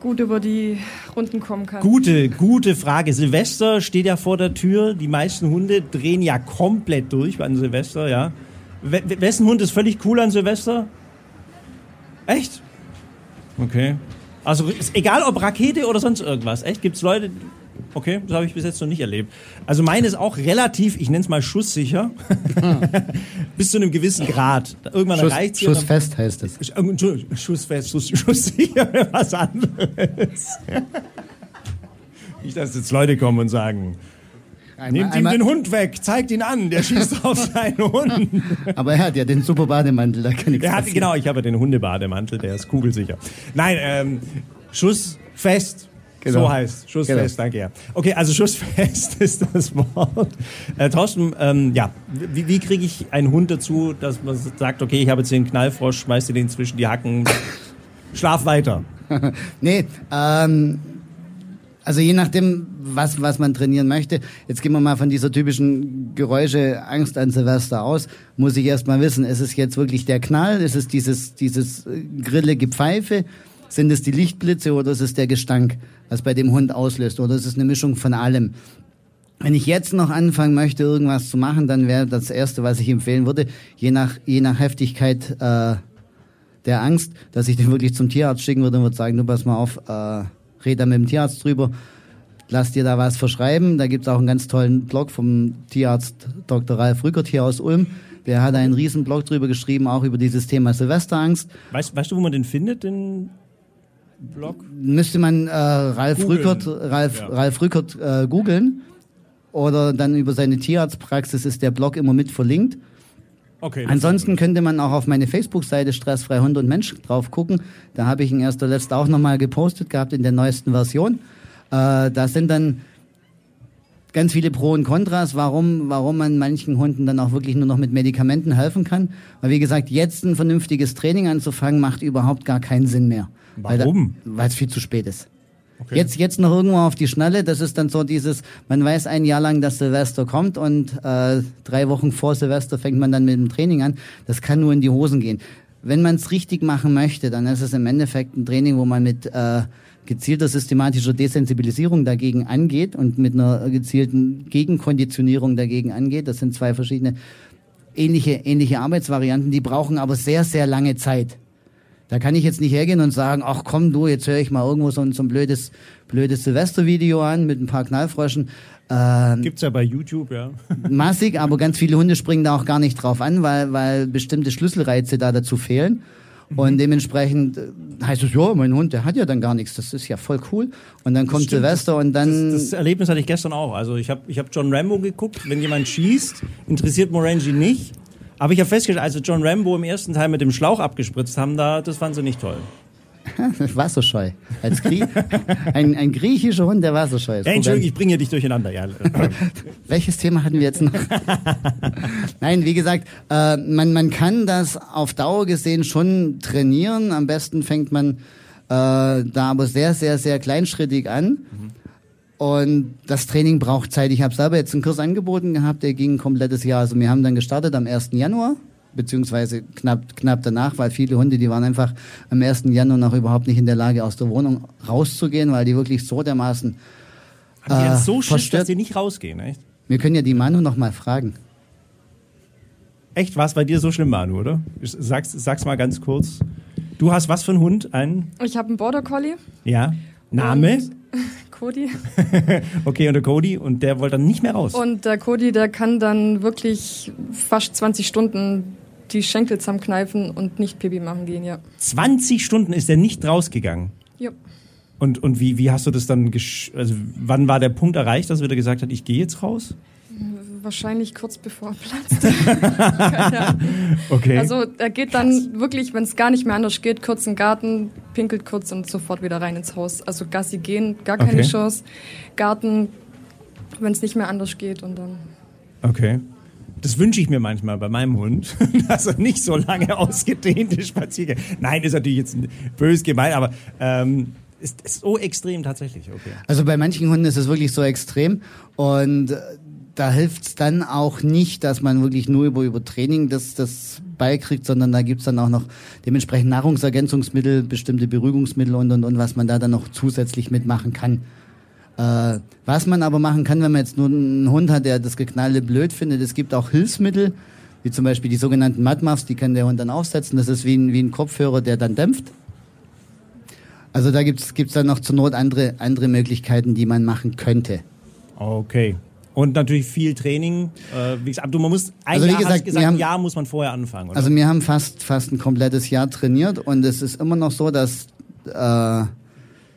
gut über die Runden kommen kann. Gute, gute Frage. Silvester steht ja vor der Tür. Die meisten Hunde drehen ja komplett durch an Silvester, ja. We wessen Hund ist völlig cool an Silvester? Echt? Okay. Also ist egal ob Rakete oder sonst irgendwas. Echt? Gibt's Leute. Okay, das habe ich bis jetzt noch nicht erlebt. Also meine ist auch relativ, ich nenne es mal schusssicher. *laughs* bis zu einem gewissen Grad. Irgendwann Schuss, reicht's Schussfest heißt es. Schussfest, Schuss, *laughs* schusssicher wäre was anderes. *laughs* Nicht, dass jetzt Leute kommen und sagen, nehmt ihm einmal- den Hund weg, zeigt ihn an, der schießt auf *laughs* seinen Hund. Aber er hat ja den super Bademantel, da kann nichts Er hat, passieren. genau, ich habe den Hundebademantel, der ist kugelsicher. Nein, ähm, Schussfest. Genau. So heißt Schussfest, Genau. danke ja. Okay, also Schussfest *laughs* ist das Wort. Äh, Thorsten, ähm, ja, wie, wie kriege ich einen Hund dazu, dass man sagt, okay, ich habe jetzt hier einen Knallfrosch, schmeiß dir den zwischen die Hacken, schlaf weiter. *laughs* Nee, ähm, also je nachdem, was, was man trainieren möchte. Jetzt gehen wir mal von dieser typischen Geräusche Angst an Silvester aus. Muss ich erst mal wissen, ist es jetzt wirklich der Knall? Ist es dieses, dieses äh, grillige Pfeife? Sind es die Lichtblitze oder ist es der Gestank, was bei dem Hund auslöst? Oder ist es eine Mischung von allem? Wenn ich jetzt noch anfangen möchte, irgendwas zu machen, dann wäre das Erste, was ich empfehlen würde, je nach, je nach Heftigkeit äh, der Angst, dass ich den wirklich zum Tierarzt schicken würde und würde sagen, du pass mal auf, äh, red da mit dem Tierarzt drüber, lass dir da was verschreiben. Da gibt's auch einen ganz tollen Blog vom Tierarzt Dr. Ralf Rückert hier aus Ulm. Der hat einen riesen Blog drüber geschrieben, auch über dieses Thema Silvesterangst. Weißt, weißt du, wo man den findet, den Blog? Müsste man äh, Ralf. Rückert, Ralf, Ja. Ralf Rückert äh, googeln oder dann über seine Tierarztpraxis ist der Blog immer mit verlinkt. Okay. Ansonsten könnte man auch auf meine Facebook-Seite Stressfrei Hund und Mensch drauf gucken. Da habe ich ihn erst der letzte auch nochmal gepostet gehabt in der neuesten Version. Äh, da sind dann ganz viele Pro und Kontras, warum, warum man manchen Hunden dann auch wirklich nur noch mit Medikamenten helfen kann. Weil wie gesagt, jetzt ein vernünftiges Training anzufangen, macht überhaupt gar keinen Sinn mehr. Warum? Weil es viel zu spät ist. Jetzt, jetzt noch irgendwo auf die Schnelle, das ist dann so dieses, man weiß ein Jahr lang, dass Silvester kommt und äh, drei Wochen vor Silvester fängt man dann mit dem Training an. Das kann nur in die Hosen gehen. Wenn man es richtig machen möchte, dann ist es im Endeffekt ein Training, wo man mit äh, gezielter systematischer Desensibilisierung dagegen angeht und mit einer gezielten Gegenkonditionierung dagegen angeht. Das sind zwei verschiedene ähnliche, ähnliche Arbeitsvarianten, die brauchen aber sehr, sehr lange Zeit. Da kann ich jetzt nicht hergehen und sagen, ach komm du, jetzt höre ich mal irgendwo so ein, so ein blödes, blödes Silvestervideo an mit ein paar Knallfröschen. Ähm, Gibt's ja bei YouTube, ja. *laughs* massig, aber ganz viele Hunde springen da auch gar nicht drauf an, weil, weil bestimmte Schlüsselreize da dazu fehlen. Und dementsprechend äh, heißt es, ja, mein Hund, der hat ja dann gar nichts, das ist ja voll cool. Und dann kommt Silvester und dann... Das Erlebnis hatte ich gestern auch. Also ich habe ich hab John Rambo geguckt. Wenn jemand schießt, interessiert Morangi nicht. Aber ich habe festgestellt, als John Rambo im ersten Teil mit dem Schlauch abgespritzt haben, da, das fanden sie nicht toll. *laughs* Wasserscheu. Als Grie *laughs* ein, ein griechischer Hund, der wasserscheu ist. Ja, Entschuldigung, ich bringe dich durcheinander. Ja, *laughs* Welches Thema hatten wir jetzt noch? Nein, wie gesagt, äh, man, man kann das auf Dauer gesehen schon trainieren. Am besten fängt man äh, da aber sehr, sehr, sehr kleinschrittig an. Und das Training braucht Zeit. Ich habe selber jetzt einen Kurs angeboten gehabt, der ging ein komplettes Jahr. Also wir haben dann gestartet am 1. Januar, beziehungsweise knapp, knapp danach, weil viele Hunde, die waren einfach am 1. Januar noch überhaupt nicht in der Lage, aus der Wohnung rauszugehen, weil die wirklich so dermaßen... haben die Äh, so Schiss, verstört- dass die nicht rausgehen, echt? Wir können ja die Manu noch mal fragen. Echt, war es bei dir so schlimm, Manu, oder? Sag's, sag's mal ganz kurz. Du hast was für einen Hund? Einen? Ich habe einen Border Collie, Ja. Name? Cody. *laughs* Okay, und der Cody. Und der wollte dann nicht mehr raus. Und der Cody, der kann dann wirklich fast 20 Stunden die Schenkel zusammenkneifen und nicht Pipi machen gehen, ja. 20 Stunden ist er nicht rausgegangen. ja. Und, und wie, wie hast du das dann, gesch also wann war der Punkt erreicht, dass er wieder gesagt hat, ich gehe jetzt raus? Wahrscheinlich kurz bevor er platzt. *laughs* Okay. Also er geht dann wirklich, wenn es gar nicht mehr anders geht, kurz in den Garten, pinkelt kurz und sofort wieder rein ins Haus. Also Gassi gehen, gar keine Okay. Chance. Garten, wenn es nicht mehr anders geht und dann. okay. Das wünsche ich mir manchmal bei meinem Hund, *laughs* dass er nicht so lange *laughs* ausgedehnte Spaziergänge. Nein, ist natürlich jetzt bös gemeint, aber ähm, Ist, ist so extrem tatsächlich, okay. Also bei manchen Hunden ist es wirklich so extrem und äh, da hilft es dann auch nicht, dass man wirklich nur über, über Training das, das beikriegt, sondern da gibt's dann auch noch dementsprechend Nahrungsergänzungsmittel, bestimmte Beruhigungsmittel und, und, und was man da dann noch zusätzlich mitmachen kann. Äh, was man aber machen kann, wenn man jetzt nur einen Hund hat, der das Geknalle blöd findet, es gibt auch Hilfsmittel, wie zum Beispiel die sogenannten Mudmuffs, die kann der Hund dann aufsetzen. Das ist wie ein, wie ein Kopfhörer, der dann dämpft. Also da gibt's gibt's dann noch zur Not andere, andere Möglichkeiten, die man machen könnte. Okay. Und natürlich viel Training. Äh, wie gesagt, du, man muss, ein Also wie Jahr, gesagt, gesagt, haben- ein Jahr muss man vorher anfangen, oder? Also wir haben fast, fast ein komplettes Jahr trainiert und es ist immer noch so, dass äh,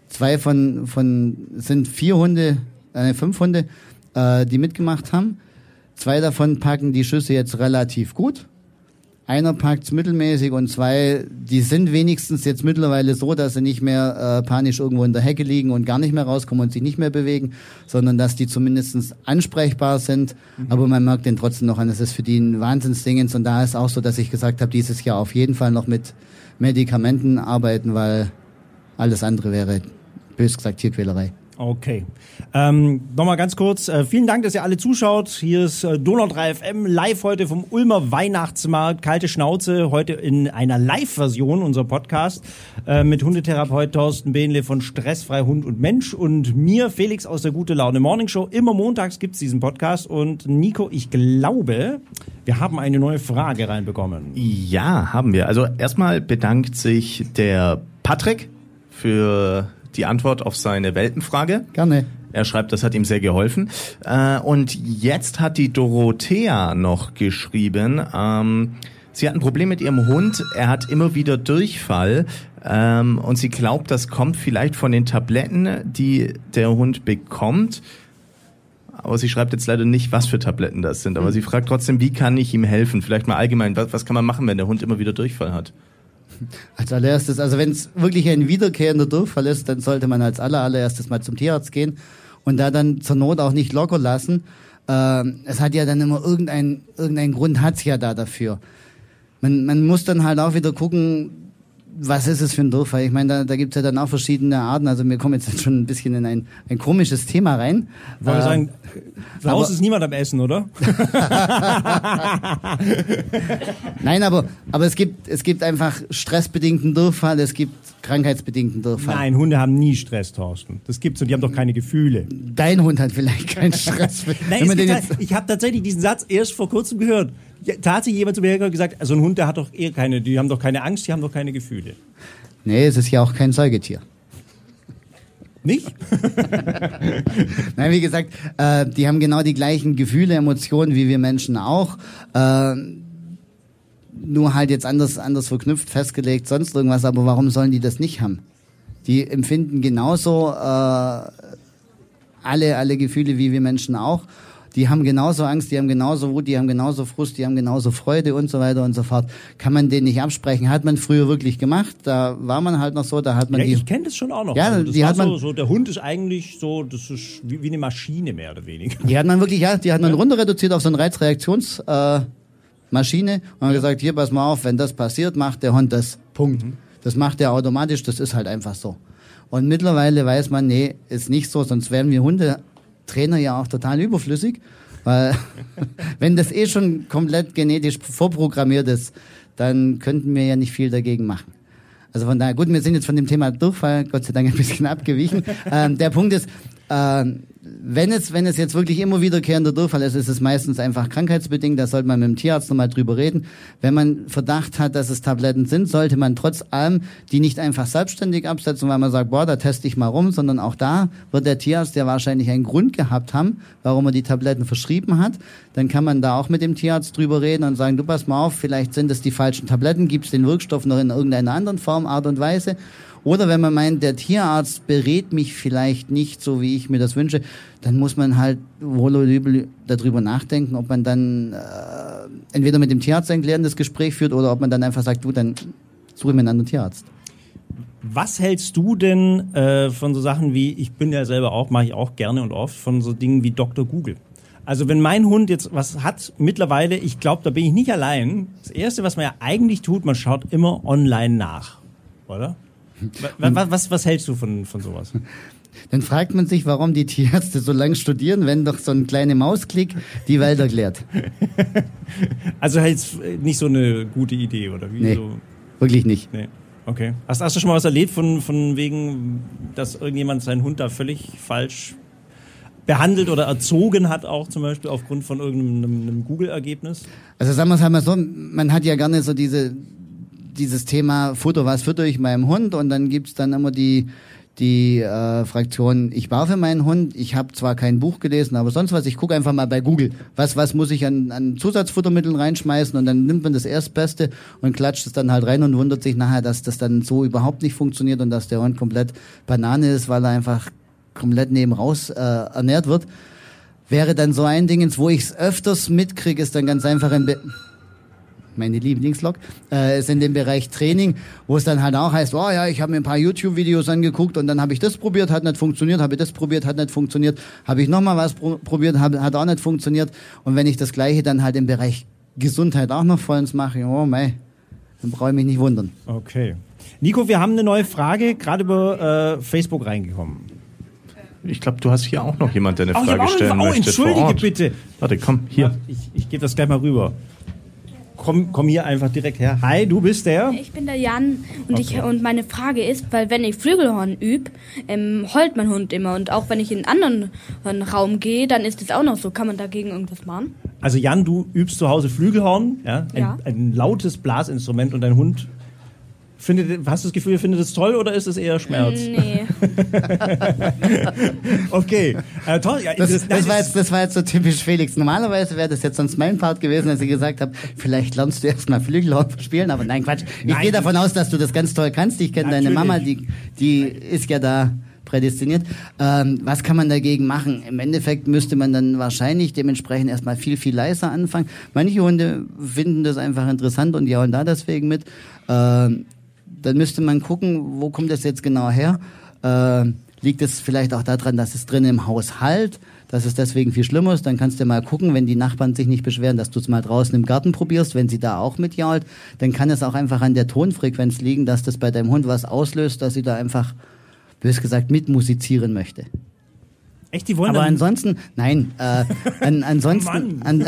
zwei von, von sind vier Hunde, äh, fünf Hunde, äh, die mitgemacht haben. Zwei davon packen die Schüsse jetzt relativ gut. Einer packt's mittelmäßig und zwei, die sind wenigstens jetzt mittlerweile so, dass sie nicht mehr äh, panisch irgendwo in der Hecke liegen und gar nicht mehr rauskommen und sich nicht mehr bewegen, sondern dass die zumindest ansprechbar sind. Aber man merkt den trotzdem noch an, es ist für die ein Wahnsinnsdingens und da ist auch so, dass ich gesagt habe, dieses Jahr auf jeden Fall noch mit Medikamenten arbeiten, weil alles andere wäre, bös gesagt, Tierquälerei. Okay. Ähm, Nochmal ganz kurz. Äh, vielen Dank, dass ihr alle zuschaut. Hier ist äh, Donau 3 FM live heute vom Ulmer Weihnachtsmarkt. Kalte Schnauze. Heute in einer Live-Version unser Podcast äh, mit Hundetherapeut Thorsten Behnle von Stressfrei Hund und Mensch und mir, Felix aus der Gute Laune Morning Show. Immer montags gibt's diesen Podcast. Und Nico, ich glaube, wir haben eine neue Frage reinbekommen. Ja, haben wir. Also erstmal bedankt sich der Patrick für die Antwort auf seine Welpenfrage. Gerne. Er schreibt, das hat ihm sehr geholfen. Äh, und jetzt hat die Dorothea noch geschrieben, ähm, sie hat ein Problem mit ihrem Hund. Er hat immer wieder Durchfall. Ähm, und sie glaubt, das kommt vielleicht von den Tabletten, die der Hund bekommt. Aber sie schreibt jetzt leider nicht, was für Tabletten das sind. Aber sie fragt trotzdem, wie kann ich ihm helfen? Vielleicht mal allgemein, was kann man machen, wenn der Hund immer wieder Durchfall hat? *laughs* Als allererstes, also wenn es wirklich ein wiederkehrender Durchfall ist, dann sollte man als aller, allererstes mal zum Tierarzt gehen und da dann zur Not auch nicht locker lassen. Ähm, es hat ja dann immer irgendein, irgendein Grund hat's ja da dafür. Man, man muss dann halt auch wieder gucken, was ist es für ein Durchfall? Ich meine, da, da gibt's ja dann auch verschiedene Arten. Also wir kommen jetzt schon ein bisschen in ein, ein komisches Thema rein. Wollen wir Ähm, sagen, aber- ist niemand am Essen, oder? *laughs* Nein, aber, aber es gibt, es gibt einfach stressbedingten Durchfall, es gibt krankheitsbedingten Durchfall. Nein, Hunde haben nie Stress, Thorsten. Das gibt's und die haben doch keine Gefühle. Dein Hund hat vielleicht keinen *laughs* Stress. Nein, halt, ich habe tatsächlich diesen Satz erst vor kurzem gehört. Ja, tatsächlich jemand zu mir gesagt, so ein Hund, der hat doch eher keine, die haben doch keine Angst, die haben doch keine Gefühle. nee, es ist ja auch kein Säugetier. Nicht? *laughs* Nein, wie gesagt, äh, die haben genau die gleichen Gefühle, Emotionen wie wir Menschen auch. Äh, nur halt jetzt anders, anders verknüpft, festgelegt, sonst irgendwas. Aber warum sollen die das nicht haben? Die empfinden genauso äh, alle, alle Gefühle wie wir Menschen auch. Die haben genauso Angst, die haben genauso Wut, die haben genauso Frust, die haben genauso Freude und so weiter und so fort. Kann man den nicht absprechen? Hat man früher wirklich gemacht. Da war man halt noch so, da hat man Ja, die. ich kenne das schon auch noch. Ja, also das die hat man- so, so, der Hund ist eigentlich so, das ist wie, wie eine Maschine mehr oder weniger. Die hat man wirklich, ja, die hat man runter reduziert auf so eine Reizreaktionsmaschine äh, Maschine und hat gesagt, hier, pass mal auf, wenn das passiert, macht der Hund das. Punkt. Das macht er automatisch, das ist halt einfach so. Und mittlerweile weiß man, nee, ist nicht so, sonst wären wir Hundetrainer ja auch total überflüssig, weil *laughs* wenn das eh schon komplett genetisch vorprogrammiert ist, dann könnten wir ja nicht viel dagegen machen. Also von daher, gut, wir sind jetzt von dem Thema Durchfall, Gott sei Dank, ein bisschen *laughs* abgewichen. ähm, der Punkt ist, ähm, wenn es, wenn es jetzt wirklich immer wiederkehrender Durchfall ist, ist es meistens einfach krankheitsbedingt. Da sollte man mit dem Tierarzt nochmal drüber reden. Wenn man Verdacht hat, dass es Tabletten sind, sollte man trotz allem die nicht einfach selbstständig absetzen, weil man sagt, boah, da teste ich mal rum, sondern auch da wird der Tierarzt ja wahrscheinlich einen Grund gehabt haben, warum er die Tabletten verschrieben hat. Dann kann man da auch mit dem Tierarzt drüber reden und sagen, du pass mal auf, vielleicht sind es die falschen Tabletten, gibt es den Wirkstoff noch in irgendeiner anderen Form, Art und Weise. Oder wenn man meint, der Tierarzt berät mich vielleicht nicht so, wie ich mir das wünsche, dann muss man halt wohl oder übel darüber nachdenken, ob man dann äh, entweder mit dem Tierarzt ein klärendes Gespräch führt oder ob man dann einfach sagt, du, dann suche ich mir einen anderen Tierarzt. Was hältst du denn äh, von so Sachen wie, ich bin ja selber auch, mache ich auch gerne und oft, von so Dingen wie Dr. Google? Also wenn mein Hund jetzt was hat, mittlerweile, ich glaube, da bin ich nicht allein. Das Erste, was man ja eigentlich tut, man schaut immer online nach, oder? Was, was, was, hältst du von, von sowas? *laughs* Dann fragt man sich, warum die Tierärzte so lange studieren, wenn doch so ein kleiner Mausklick die Welt erklärt. *laughs* Also hältst nicht so eine gute Idee, oder wie? Nee. So, Wirklich nicht. nee. Okay. Hast, hast du schon mal was erlebt von, von wegen, dass irgendjemand seinen Hund da völlig falsch behandelt oder erzogen hat, auch zum Beispiel aufgrund von irgendeinem einem Google-Ergebnis? Also sagen wir es halt mal so, man hat ja gerne so diese, dieses Thema Futter, was fütter ich meinem Hund? Und dann gibt's dann immer die, die äh, Fraktion, ich war für meinen Hund, ich habe zwar kein Buch gelesen, aber sonst was, ich gucke einfach mal bei Google, was, was muss ich an, an Zusatzfuttermitteln reinschmeißen? Und dann nimmt man das Erstbeste und klatscht es dann halt rein und wundert sich nachher, dass das dann so überhaupt nicht funktioniert und dass der Hund komplett Banane ist, weil er einfach komplett neben raus äh, ernährt wird. Wäre dann so ein Dingens, wo ich es öfters mitkriege, ist dann ganz einfach ein... Be meine Lieblingslog, äh, ist in dem Bereich Training, wo es dann halt auch heißt, oh ja, ich habe mir ein paar YouTube-Videos angeguckt und dann habe ich das probiert, hat nicht funktioniert, habe ich das probiert, hat nicht funktioniert, habe ich nochmal was pro probiert, hab, hat auch nicht funktioniert. Und wenn ich das Gleiche dann halt im Bereich Gesundheit auch noch vollends mache, oh mei, dann brauche ich mich nicht wundern. Okay. Nico, wir haben eine neue Frage, gerade über äh, Facebook reingekommen. Ich glaube, du hast hier auch noch jemand, der eine Frage stellen eine- oh, möchte. vor entschuldige Ort. bitte. Warte, komm, hier. Ich, ich gebe das gleich mal rüber. Komm, komm hier einfach direkt her. Hi, du bist der? Ich bin der Jan und, ich, Okay. und meine Frage ist, weil wenn ich Flügelhorn übe, ähm, heult mein Hund immer und auch wenn ich in einen anderen Raum gehe, dann ist es auch noch so. Kann man dagegen irgendwas machen? Also Jan, du übst zu Hause Flügelhorn, ja? Ein, Ja. ein lautes Blasinstrument und dein Hund findet, hast du das Gefühl, er findet es toll oder ist es eher Schmerz? Nee. *laughs* Okay, äh, toll. Ja, Das, das- das, war jetzt, das war jetzt so typisch Felix. Normalerweise wäre das jetzt sonst mein Part gewesen, als ich gesagt habe, vielleicht lernst du erst mal Flügelhorn spielen, aber nein, Quatsch. Ich Nein. gehe davon aus, dass du das ganz toll kannst. Ich kenne deine. Mama, die, die ist ja da prädestiniert. Ähm, was kann man dagegen machen? Im Endeffekt müsste man dann wahrscheinlich dementsprechend erstmal viel, viel leiser anfangen. Manche Hunde finden das einfach interessant und jaulen da deswegen mit. Ähm, dann müsste man gucken, wo kommt das jetzt genau her? Äh, liegt es vielleicht auch daran, dass es drin im Haus halt, dass es deswegen viel schlimmer ist? Dann kannst du mal gucken, wenn die Nachbarn sich nicht beschweren, dass du es mal draußen im Garten probierst, wenn sie da auch mitjault. Dann kann es auch einfach an der Tonfrequenz liegen, dass das bei deinem Hund was auslöst, dass sie da einfach, bös gesagt, mitmusizieren möchte. Echt, die wollen Aber ansonsten, nein, äh, an, *laughs* ansonsten, an,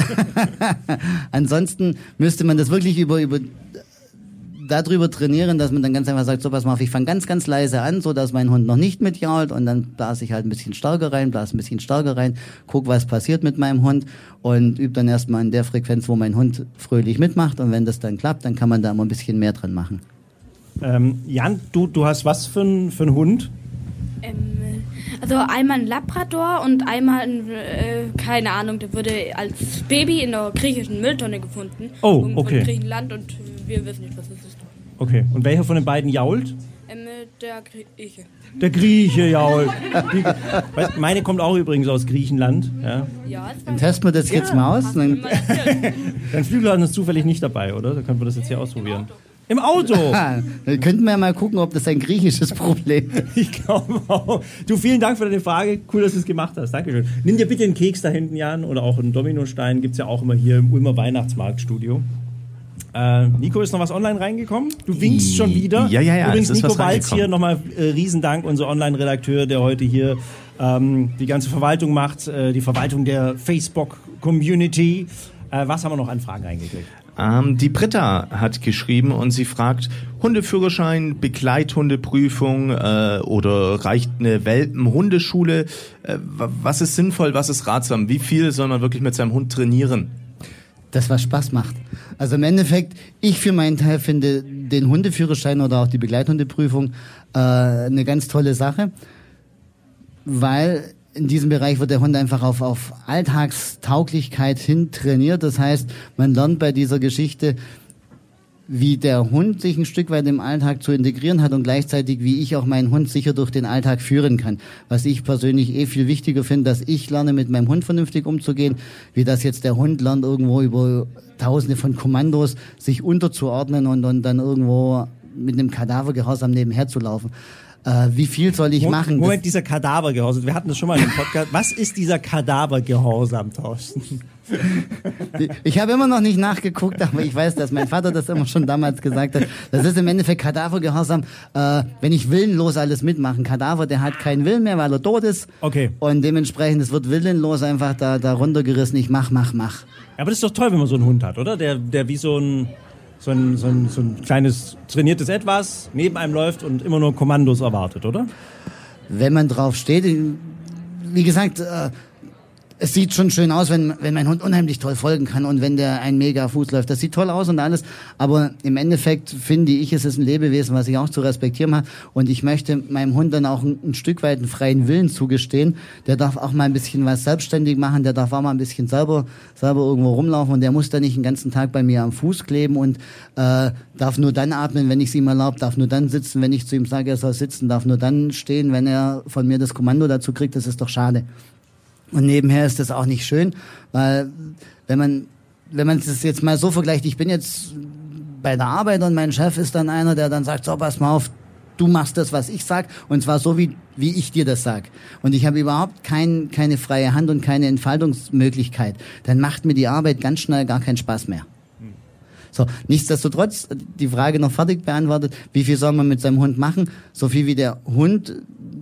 *laughs* ansonsten müsste man das wirklich über, über darüber trainieren, dass man dann ganz einfach sagt, so pass mal auf, ich fange ganz, ganz leise an, so dass mein Hund noch nicht mitjault und dann blase ich halt ein bisschen stärker rein, blase ein bisschen stärker rein, guck, was passiert mit meinem Hund und übe dann erstmal in der Frequenz, wo mein Hund fröhlich mitmacht und wenn das dann klappt, dann kann man da immer ein bisschen mehr dran machen. ähm, Jan, du, du hast was für einen für einen Hund? ähm, also einmal ein Labrador und einmal ein, äh, keine Ahnung, der wurde als Baby in der griechischen Mülltonne gefunden. Oh, okay. In Griechenland und wir wissen nicht, was das ist. Okay. Und welcher von den beiden jault? Ähm, äh, der Grieche. Der Grieche jault. Meine kommt auch übrigens aus Griechenland. Ja. Ja, Dann testen wir das jetzt mal aus. Dann, *laughs* Dein Flügelhorn ist zufällig nicht dabei, oder? Da können wir das jetzt hier ausprobieren. Im Auto! *laughs* Dann könnten wir ja mal gucken, ob das ein griechisches Problem ist. *laughs* Ich glaube auch. Du, vielen Dank für deine Frage. Cool, dass du es gemacht hast. Dankeschön. Nimm dir bitte einen Keks da hinten, Jan, oder auch einen Dominostein. Gibt's ja auch immer hier im Ulmer Weihnachtsmarktstudio. Äh, Nico, ist noch was online reingekommen? Du winkst schon wieder. Ja, ja, ja, Übrigens, Nico Balz hier nochmal äh, Riesendank, unser Online-Redakteur, der heute hier ähm, die ganze Verwaltung macht, äh, die Verwaltung der Facebook-Community. Äh, was haben wir noch an Fragen reingekriegt? Ähm, die Britta hat geschrieben und sie fragt, Hundeführerschein, Begleithundeprüfung äh, oder reicht eine Welpen-Hundeschule? Äh, wa- was ist sinnvoll, was ist ratsam? Wie viel soll man wirklich mit seinem Hund trainieren? Das was Spaß macht. Also im Endeffekt, ich für meinen Teil finde den Hundeführerschein oder auch die Begleithundeprüfung äh, eine ganz tolle Sache, weil in diesem Bereich wird der Hund einfach auf, auf Alltagstauglichkeit hin trainiert. Das heißt, man lernt bei dieser Geschichte, wie der Hund sich ein Stück weit im Alltag zu integrieren hat und gleichzeitig, wie ich auch meinen Hund sicher durch den Alltag führen kann. Was ich persönlich eh viel wichtiger finde, dass ich lerne, mit meinem Hund vernünftig umzugehen, wie das jetzt der Hund lernt, irgendwo über tausende von Kommandos sich unterzuordnen und, und dann irgendwo mit einem Kadaver gehorsam nebenher zu laufen. Äh, wie viel soll ich Moment, machen? Moment, dieser Kadavergehorsam. Wir hatten das schon mal im Podcast. Was ist dieser Kadavergehorsam, Thorsten? *laughs* Ich habe immer noch nicht nachgeguckt, aber ich weiß, dass mein Vater das immer schon damals gesagt hat. Das ist im Endeffekt Kadavergehorsam, äh, wenn ich willenlos alles mitmachen. Kadaver, der hat keinen Willen mehr, weil er tot ist. Okay. Und dementsprechend, es wird willenlos einfach da, da runtergerissen. Ich mach, mach, mach. Ja, aber das ist doch toll, wenn man so einen Hund hat, oder? Der, der wie so ein, so ein, so ein, so ein kleines trainiertes Etwas neben einem läuft und immer nur Kommandos erwartet, oder? Wenn man drauf steht, wie gesagt, äh, es sieht schon schön aus, wenn, wenn mein Hund unheimlich toll folgen kann und wenn der ein mega Fuß läuft. Das sieht toll aus und alles. Aber im Endeffekt finde ich, es ist ein Lebewesen, was ich auch zu respektieren habe. Und ich möchte meinem Hund dann auch ein, ein Stück weit einen freien Willen zugestehen. Der darf auch mal ein bisschen was selbstständig machen. Der darf auch mal ein bisschen selber, selber irgendwo rumlaufen. Und der muss dann nicht den ganzen Tag bei mir am Fuß kleben und äh, darf nur dann atmen, wenn ich es ihm erlaube, darf nur dann sitzen, wenn ich zu ihm sage, er soll sitzen, darf nur dann stehen, wenn er von mir das Kommando dazu kriegt. Das ist doch schade. Und nebenher ist das auch nicht schön, weil wenn man wenn man es jetzt mal so vergleicht, ich bin jetzt bei der Arbeit und mein Chef ist dann einer, der dann sagt, so pass mal auf, du machst das, was ich sag, und zwar so wie wie ich dir das sag. Und ich habe überhaupt kein, keine freie Hand und keine Entfaltungsmöglichkeit. Dann macht mir die Arbeit ganz schnell gar keinen Spaß mehr. So, nichtsdestotrotz, die Frage noch fertig beantwortet, wie viel soll man mit seinem Hund machen? So viel wie der Hund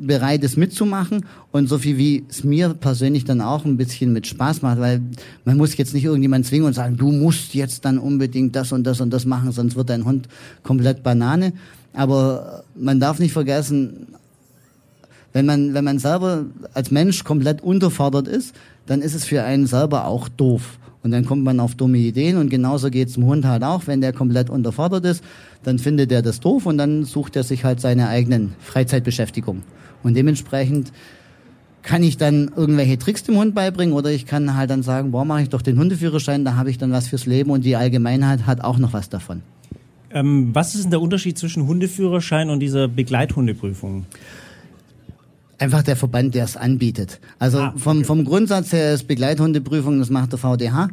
bereit ist mitzumachen und so viel wie es mir persönlich dann auch ein bisschen mit Spaß macht, weil man muss jetzt nicht irgendjemand zwingen und sagen, du musst jetzt dann unbedingt das und das und das machen, sonst wird dein Hund komplett Banane. Aber man darf nicht vergessen, wenn man, wenn man selber als Mensch komplett unterfordert ist, dann ist es für einen selber auch doof. Und dann kommt man auf dumme Ideen und genauso geht's dem Hund halt auch. Wenn der komplett unterfordert ist, dann findet er das doof und dann sucht er sich halt seine eigenen Freizeitbeschäftigung. Und dementsprechend kann ich dann irgendwelche Tricks dem Hund beibringen oder ich kann halt dann sagen, boah, mache ich doch den Hundeführerschein, da habe ich dann was fürs Leben und die Allgemeinheit hat auch noch was davon. Ähm, was ist denn der Unterschied zwischen Hundeführerschein und dieser Begleithundeprüfung? Einfach der Verband, der es anbietet. Also Ah, vom, okay. vom Grundsatz her ist Begleithundeprüfung, das macht der VDH. Äh,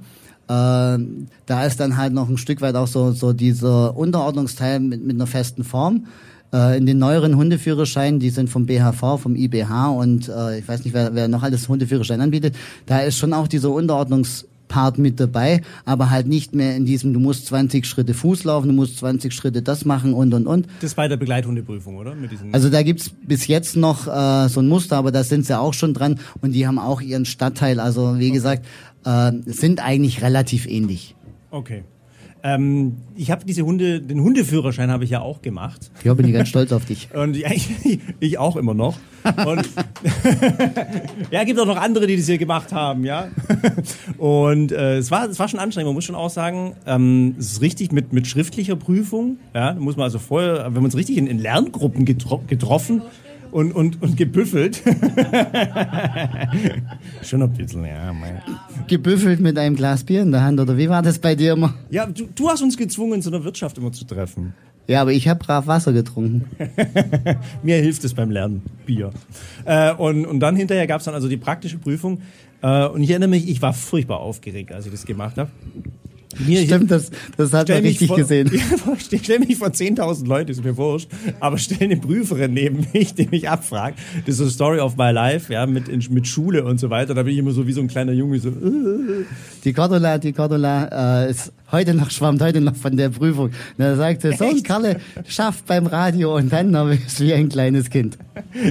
da ist dann halt noch ein Stück weit auch so, so dieser Unterordnungsteil mit, mit einer festen Form. Äh, in den neueren Hundeführerscheinen, die sind vom BHV, vom IBH und äh, ich weiß nicht, wer, wer noch alles Hundeführerschein anbietet, da ist schon auch dieser Unterordnungspart mit dabei, aber halt nicht mehr in diesem, du musst 20 Schritte Fuß laufen, du musst 20 Schritte das machen und und und. Das bei der Begleithundeprüfung, oder? Also da gibt's bis jetzt noch äh, so ein Muster, aber da sind sie auch schon dran und die haben auch ihren Stadtteil. Also wie gesagt, äh, sind eigentlich relativ ähnlich. okay. Ähm, ich habe diese Hunde, den Hundeführerschein habe ich ja auch gemacht. Ja, bin ich ganz stolz auf dich. *laughs* Und ja, ich, ich auch immer noch. Und *laughs* ja, gibt auch noch andere, die das hier gemacht haben, ja. Und äh, es war, es war schon anstrengend. Man muss schon auch sagen, ähm, es ist richtig mit mit schriftlicher Prüfung. Ja, da muss man also vorher, wenn man uns richtig in, in Lerngruppen getro getroffen und und und gebüffelt. *laughs* schon ein bisschen, ja. Mein. Gebüffelt mit einem Glas Bier in der Hand oder wie war das bei dir immer? Ja, du, du hast uns gezwungen, zu einer Wirtschaft immer zu treffen. Ja, aber ich habe brav Wasser getrunken. *laughs* Mir hilft es beim Lernen, Bier. Äh, und, und dann hinterher gab es dann also die praktische Prüfung. Äh, und ich erinnere mich, ich war furchtbar aufgeregt, als ich das gemacht habe. Mir Stimmt, das, das hat mich richtig vor, gesehen. *laughs* Ja, stell, stell mich vor 10.000 Leute, ist mir wurscht, aber stell eine Prüferin neben mich, die mich abfragt. Das ist so Story of my life, ja, mit, in, mit Schule und so weiter. Da bin ich immer so wie so ein kleiner Junge, so, äh, Die Cordula, die Cordula äh, ist heute noch, schwammt heute noch von der Prüfung. Und er sagte, so ein Kalle schafft beim Radio und dann noch ist *laughs* wie ein kleines Kind.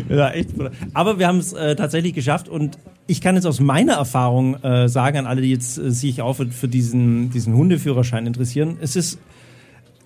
Ja, echt. Aber wir haben es äh, tatsächlich geschafft und ich kann jetzt aus meiner Erfahrung äh, sagen an alle, die jetzt äh, sich auch für, für diesen, diesen Hundeführerschein interessieren, es ist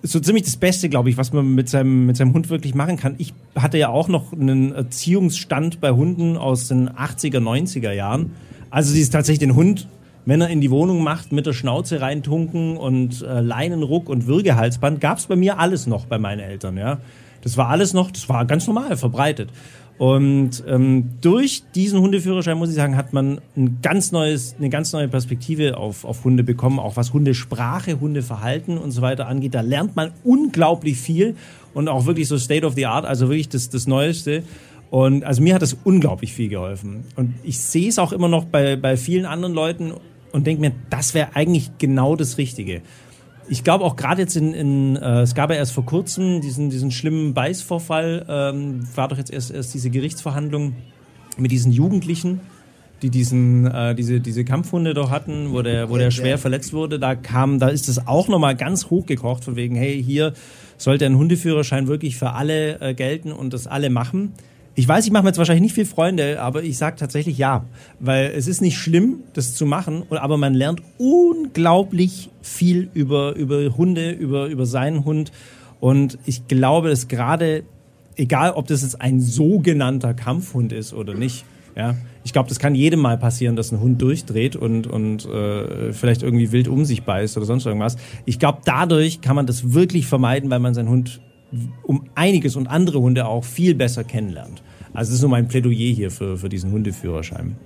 so ziemlich das Beste, glaube ich, was man mit seinem, mit seinem Hund wirklich machen kann. Ich hatte ja auch noch einen Erziehungsstand bei Hunden aus den 80er, 90er Jahren. Also sie ist tatsächlich den Hund, wenn er in die Wohnung macht, mit der Schnauze reintunken und äh, Leinenruck und Würgehalsband, gab es bei mir alles noch bei meinen Eltern, ja. Das war alles noch, das war ganz normal verbreitet. Und ähm, durch diesen Hundeführerschein, muss ich sagen, hat man ein ganz neues, eine ganz neue Perspektive auf, auf Hunde bekommen, auch was Hundesprache, Hundeverhalten und so weiter angeht. Da lernt man unglaublich viel und auch wirklich so State of the Art, also wirklich das, das Neueste. Und also mir hat das unglaublich viel geholfen. Und ich sehe es auch immer noch bei, bei vielen anderen Leuten und denke mir, das wäre eigentlich genau das Richtige. Ich glaube auch gerade jetzt in, in äh, es gab ja erst vor kurzem diesen, diesen schlimmen Beißvorfall, ähm, war doch jetzt erst, erst diese Gerichtsverhandlung mit diesen Jugendlichen, die diesen, äh, diese, diese Kampfhunde doch hatten, wo der, wo der schwer verletzt wurde. Da kam, da ist es auch nochmal ganz hochgekocht, von wegen, hey, hier sollte ein Hundeführerschein wirklich für alle äh, gelten und das alle machen. Ich weiß, ich mache mir jetzt wahrscheinlich nicht viel Freunde, aber ich sage tatsächlich ja, weil es ist nicht schlimm, das zu machen, aber man lernt unglaublich viel über, über Hunde, über, über seinen Hund. Und ich glaube, dass gerade, egal ob das jetzt ein sogenannter Kampfhund ist oder nicht, ja, ich glaube, das kann jedem mal passieren, dass ein Hund durchdreht und, und äh, vielleicht irgendwie wild um sich beißt oder sonst irgendwas. Ich glaube, dadurch kann man das wirklich vermeiden, weil man seinen Hund um einiges und andere Hunde auch viel besser kennenlernt. Also das ist nur mein Plädoyer hier für, für diesen Hundeführerschein.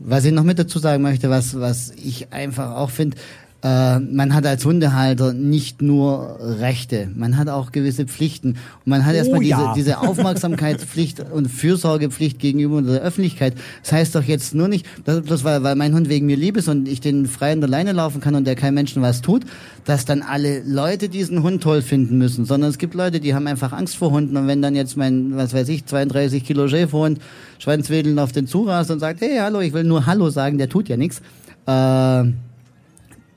Was ich noch mit dazu sagen möchte, was, was ich einfach auch finde, äh, man hat als Hundehalter nicht nur Rechte, man hat auch gewisse Pflichten. Und man hat oh, erstmal ja. diese, diese *laughs* Aufmerksamkeitspflicht und Fürsorgepflicht gegenüber der Öffentlichkeit. Das heißt doch jetzt nur nicht, dass, bloß weil, weil mein Hund wegen mir lieb ist und ich den frei in der Leine laufen kann und der keinem Menschen was tut, dass dann alle Leute diesen Hund toll finden müssen, sondern es gibt Leute, die haben einfach Angst vor Hunden und wenn dann jetzt mein, was weiß ich, 32 Kilo Schäferhund Schweinswedeln auf den Zurast und sagt, hey, hallo, ich will nur Hallo sagen, der tut ja nichts. Äh,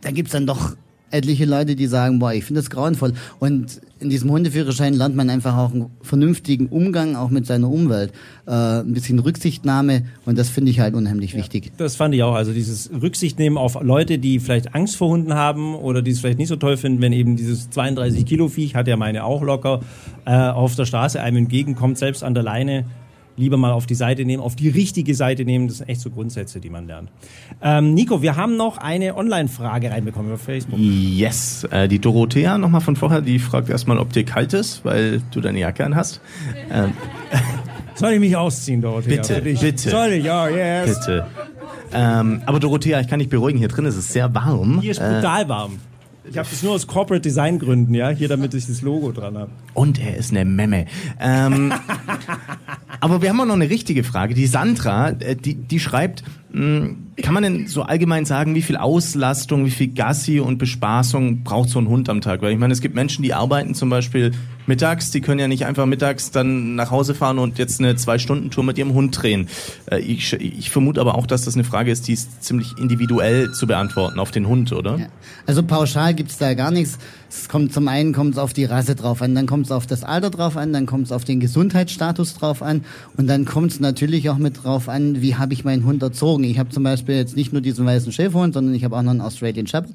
da gibt's dann doch etliche Leute, die sagen, boah, ich finde das grauenvoll. Und in diesem Hundeführerschein lernt man einfach auch einen vernünftigen Umgang auch mit seiner Umwelt, äh, ein bisschen Rücksichtnahme und das finde ich halt unheimlich ja, wichtig. Das fand ich auch. Also dieses Rücksichtnehmen auf Leute, die vielleicht Angst vor Hunden haben oder die es vielleicht nicht so toll finden, wenn eben dieses 32 Kilo Viech, hat ja meine auch locker, äh, auf der Straße einem entgegenkommt, selbst an der Leine lieber mal auf die Seite nehmen, auf die richtige Seite nehmen. Das sind echt so Grundsätze, die man lernt. Ähm, Nico, wir haben noch eine Online-Frage reinbekommen über Facebook. Yes, äh, die Dorothea nochmal von vorher, die fragt erstmal, ob dir kalt ist, weil du deine Jacke an hast. *laughs* Ähm. Soll ich mich ausziehen, Dorothea? Bitte, bitte. Soll ich? Ja, yes. Bitte. Ähm, aber Dorothea, ich kann dich beruhigen, hier drin ist es sehr warm. Hier ist brutal äh, warm. Ich habe das nur aus Corporate Design Gründen, ja, hier damit ich das Logo dran habe. Und er ist eine Memme. Ähm, *laughs* aber wir haben auch noch eine richtige Frage. Die Sandra, äh, die, die schreibt, kann man denn so allgemein sagen, wie viel Auslastung, wie viel Gassi und Bespaßung braucht so ein Hund am Tag? Weil ich meine, es gibt Menschen, die arbeiten zum Beispiel mittags, die können ja nicht einfach mittags dann nach Hause fahren und jetzt eine Zwei-Stunden-Tour mit ihrem Hund drehen. Äh, ich, ich vermute aber auch, dass das eine Frage ist, die ist ziemlich individuell zu beantworten auf den Hund, oder? Ja. Also pauschal gibt's da gar nichts. Es kommt zum einen kommt es auf die Rasse drauf an, dann kommt es auf das Alter drauf an, dann kommt es auf den Gesundheitsstatus drauf an und dann kommt es natürlich auch mit drauf an, wie habe ich meinen Hund erzogen. Ich habe zum Beispiel jetzt nicht nur diesen weißen Schäferhund, sondern ich habe auch noch einen Australian Shepherd.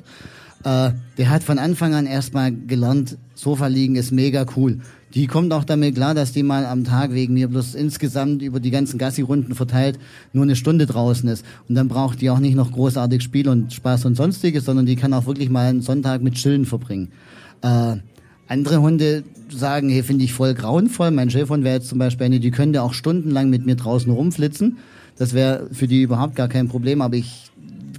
Äh, der hat von Anfang an erstmal gelernt, Sofa liegen ist mega cool. Die kommt auch damit klar, dass die mal am Tag wegen mir bloß insgesamt über die ganzen Gassi-Runden verteilt nur eine Stunde draußen ist. Und dann braucht die auch nicht noch großartig Spiel und Spaß und sonstiges, sondern die kann auch wirklich mal einen Sonntag mit Chillen verbringen. Äh, andere Hunde sagen, hey, finde ich voll grauenvoll. Mein Schäferhund wäre jetzt zum Beispiel eine, die könnte auch stundenlang mit mir draußen rumflitzen. Das wäre für die überhaupt gar kein Problem, aber ich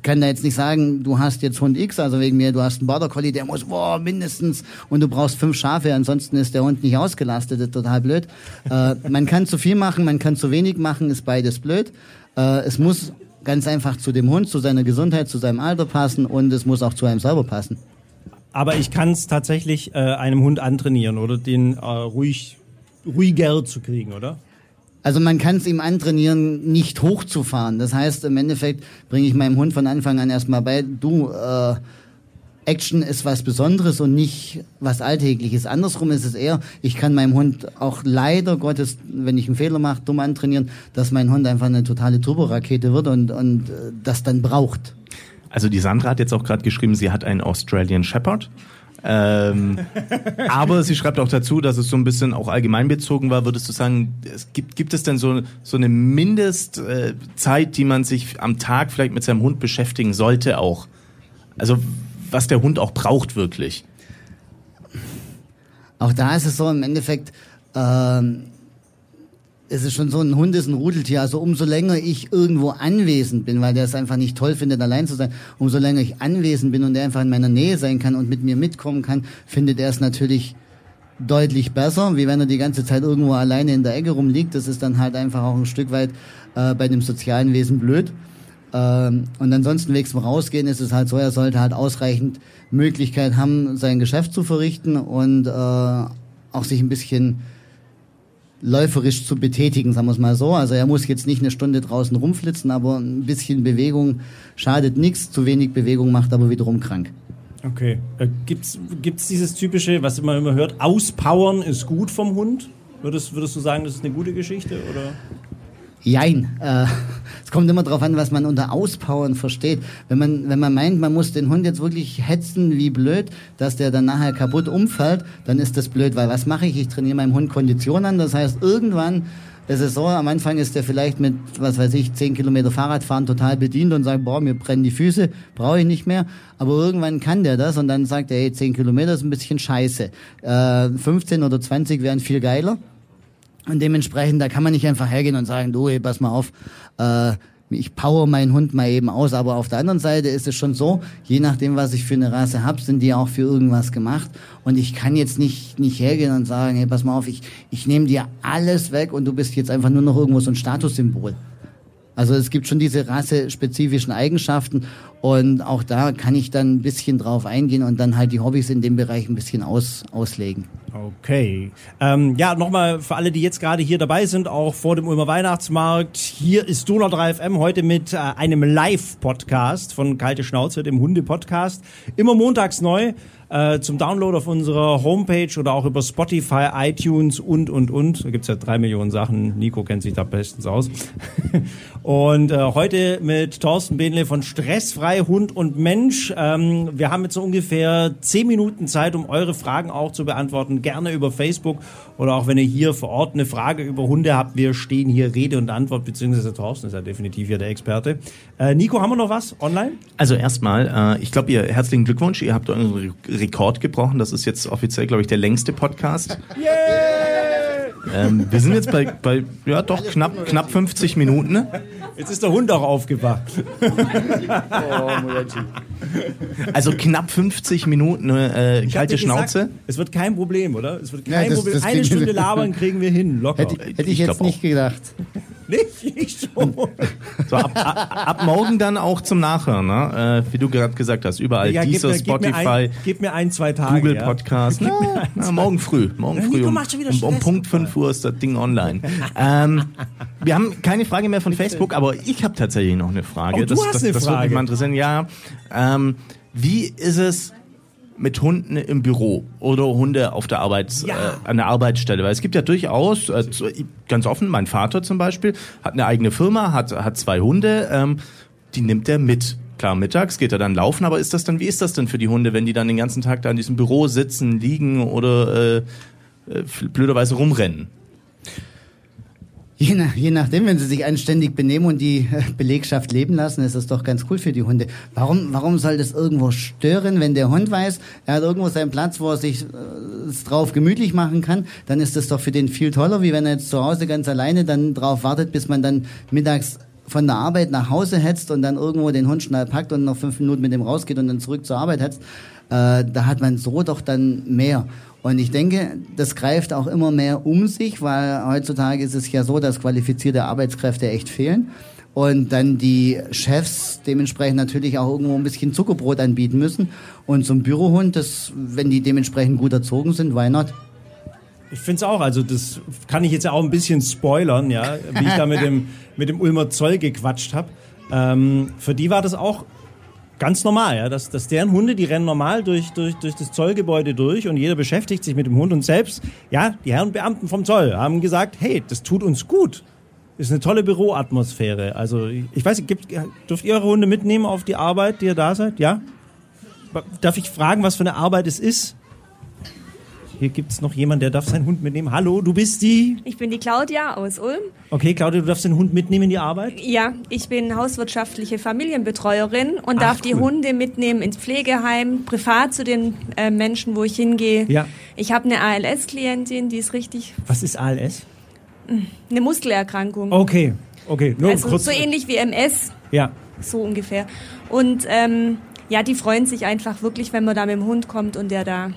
kann da jetzt nicht sagen, du hast jetzt Hund X, also wegen mir, du hast einen Border Collie, der muss boah, mindestens und du brauchst fünf Schafe, ansonsten ist der Hund nicht ausgelastet, das ist total blöd. Äh, man kann zu viel machen, man kann zu wenig machen, ist beides blöd. Äh, es muss ganz einfach zu dem Hund, zu seiner Gesundheit, zu seinem Alter passen und es muss auch zu einem selber passen. Aber ich kann es tatsächlich äh, einem Hund antrainieren oder den äh, ruhig ruhiger zu kriegen, oder? Also man kann es ihm antrainieren, nicht hochzufahren. Das heißt, im Endeffekt bringe ich meinem Hund von Anfang an erstmal bei, du, äh, Action ist was Besonderes und nicht was Alltägliches. Andersrum ist es eher, ich kann meinem Hund auch leider Gottes, wenn ich einen Fehler mache, dumm antrainieren, dass mein Hund einfach eine totale Turborakete wird und, und äh, das dann braucht. Also die Sandra hat jetzt auch gerade geschrieben, sie hat einen Australian Shepherd. Ähm, aber sie schreibt auch dazu, dass es so ein bisschen auch allgemeinbezogen war. Würdest du sagen, es gibt, gibt es denn so, so eine Mindestzeit, die man sich am Tag vielleicht mit seinem Hund beschäftigen sollte auch? Also was der Hund auch braucht wirklich? Auch da ist es so im Endeffekt, ähm, es ist schon so, ein Hund ist ein Rudeltier. Also umso länger ich irgendwo anwesend bin, weil der es einfach nicht toll findet, allein zu sein, umso länger ich anwesend bin und der einfach in meiner Nähe sein kann und mit mir mitkommen kann, findet er es natürlich deutlich besser, wie wenn er die ganze Zeit irgendwo alleine in der Ecke rumliegt. Das ist dann halt einfach auch ein Stück weit äh, bei dem sozialen Wesen blöd. Ähm, und ansonsten, wir rausgehen, ist es halt so, er sollte halt ausreichend Möglichkeit haben, sein Geschäft zu verrichten und äh, auch sich ein bisschen läuferisch zu betätigen, sagen wir es mal so. Also er muss jetzt nicht eine Stunde draußen rumflitzen, aber ein bisschen Bewegung schadet nichts. Zu wenig Bewegung macht aber wiederum krank. Okay. Äh, gibt's gibt's dieses typische, was man immer hört, auspowern ist gut vom Hund? Würdest, würdest du sagen, das ist eine gute Geschichte oder? Jein. Äh, es kommt immer darauf an, was man unter Auspowern versteht. Wenn man, wenn man meint, man muss den Hund jetzt wirklich hetzen wie blöd, dass der dann nachher kaputt umfällt, dann ist das blöd, weil was mache ich? Ich trainiere meinem Hund Kondition an. Das heißt, irgendwann ist es so, am Anfang ist der vielleicht mit, was weiß ich, 10 Kilometer Fahrradfahren total bedient und sagt, boah, mir brennen die Füße, brauche ich nicht mehr. Aber irgendwann kann der das und dann sagt er, hey, 10 Kilometer ist ein bisschen scheiße. Äh, 15 oder 20 wären viel geiler. Und dementsprechend, da kann man nicht einfach hergehen und sagen, du, hey, pass mal auf, äh, ich power meinen Hund mal eben aus. Aber auf der anderen Seite ist es schon so, je nachdem, was ich für eine Rasse hab, sind die auch für irgendwas gemacht. Und ich kann jetzt nicht, nicht hergehen und sagen, hey, pass mal auf, ich, ich nehme dir alles weg und du bist jetzt einfach nur noch irgendwo so ein Statussymbol. Also es gibt schon diese rassespezifischen Eigenschaften und auch da kann ich dann ein bisschen drauf eingehen und dann halt die Hobbys in dem Bereich ein bisschen aus, auslegen. Okay. Ähm, ja, nochmal für alle, die jetzt gerade hier dabei sind, auch vor dem Ulmer Weihnachtsmarkt. Hier ist Donau 3 FM heute mit äh, einem Live-Podcast von Kalte Schnauze, dem Hunde-Podcast. Immer montags neu äh, zum Download auf unserer Homepage oder auch über Spotify, iTunes und, und, und. Da gibt's ja drei Millionen Sachen. Nico kennt sich da bestens aus. *laughs* und äh, heute mit Thorsten Behnle von Stressfrei Hund und Mensch. Ähm, wir haben jetzt so ungefähr zehn Minuten Zeit, um eure Fragen auch zu beantworten. Gerne über Facebook oder auch wenn ihr hier vor Ort eine Frage über Hunde habt. Wir stehen hier Rede und Antwort, beziehungsweise Thorsten ist ja definitiv hier der Experte. Äh, Nico, haben wir noch was online? Also erstmal, äh, ich glaube, ihr herzlichen Glückwunsch, ihr habt euren Rekord gebrochen. Das ist jetzt offiziell, glaube ich, der längste Podcast. Yeah! Ähm, wir sind jetzt bei, bei ja doch knapp, knapp 50 Minuten. Ne? Jetzt ist der Hund auch aufgewacht. Also knapp 50 Minuten äh, kalte Schnauze. Gesagt, es wird kein Problem, oder? Es wird kein ja, das, Problem. Das Eine Stunde labern kriegen wir hin, locker. Hätte, hätte ich, ich jetzt nicht gedacht. Nicht? Ich schon. So, ab, ab, ab, morgen dann auch zum Nachhören, ne? Äh, wie du gerade gesagt hast. Überall ja, dieser, gib, Spotify, gib mir, ein, gib mir ein, zwei Tage. Google Podcast. Ja. Na, na, morgen früh. Morgen früh. Um, um, um, Punkt 5 Uhr ist das Ding online. *laughs* ähm, wir haben keine Frage mehr von Facebook, aber ich habe tatsächlich noch eine Frage. Oh, du das, hast das, eine das Frage. würde mich mal interessieren. Ja, ähm, wie ist es mit Hunden im Büro oder Hunde auf der Arbeits, ja. äh, an der Arbeitsstelle. Weil es gibt ja durchaus, äh, ganz offen, mein Vater zum Beispiel hat eine eigene Firma, hat, hat zwei Hunde, ähm, die nimmt er mit. Klar, mittags geht er dann laufen, aber ist das dann, wie ist das denn für die Hunde, wenn die dann den ganzen Tag da in diesem Büro sitzen, liegen oder äh, äh blöderweise rumrennen? Je, nach, je nachdem, wenn sie sich anständig benehmen und die äh, Belegschaft leben lassen, ist das doch ganz cool für die Hunde. Warum, warum soll das irgendwo stören, wenn der Hund weiß, er hat irgendwo seinen Platz, wo er sich äh, drauf gemütlich machen kann, dann ist das doch für den viel toller, wie wenn er jetzt zu Hause ganz alleine dann drauf wartet, bis man dann mittags von der Arbeit nach Hause hetzt und dann irgendwo den Hund schnell packt und noch fünf Minuten mit dem rausgeht und dann zurück zur Arbeit hetzt. Äh, da hat man so doch dann mehr. Und ich denke, das greift auch immer mehr um sich, weil heutzutage ist es ja so, dass qualifizierte Arbeitskräfte echt fehlen. Und dann die Chefs dementsprechend natürlich auch irgendwo ein bisschen Zuckerbrot anbieten müssen. Und so ein Bürohund, das, wenn die dementsprechend gut erzogen sind, why not? Ich finde es auch, also das kann ich jetzt ja auch ein bisschen spoilern, ja, wie ich da mit *laughs* dem, mit dem Ulmer Zoll gequatscht habe. Ähm, für die war das auch ganz normal, ja, dass, dass deren Hunde, die rennen normal durch, durch, durch das Zollgebäude durch und jeder beschäftigt sich mit dem Hund und selbst, ja, die Herren Beamten vom Zoll haben gesagt, hey, das tut uns gut. Ist eine tolle Büroatmosphäre. Also, ich weiß nicht, gibt, dürft ihr eure Hunde mitnehmen auf die Arbeit, die ihr da seid? Ja? Darf ich fragen, was für eine Arbeit es ist? Hier gibt es noch jemanden, der darf seinen Hund mitnehmen. Hallo, du bist die? Ich bin die Claudia aus Ulm. Okay, Claudia, du darfst den Hund mitnehmen in die Arbeit? Ja, ich bin hauswirtschaftliche Familienbetreuerin und Ach, darf die Hunde mitnehmen ins Pflegeheim, privat zu den äh, Menschen, wo ich hingehe. Ja. Ich habe eine ALS-Klientin, die ist richtig. Was ist ALS? Eine Muskelerkrankung. Okay, okay. Nur also kurz. so ähnlich wie MS. Ja. So ungefähr. Und ähm, ja, die freuen sich einfach wirklich, wenn man da mit dem Hund kommt und der da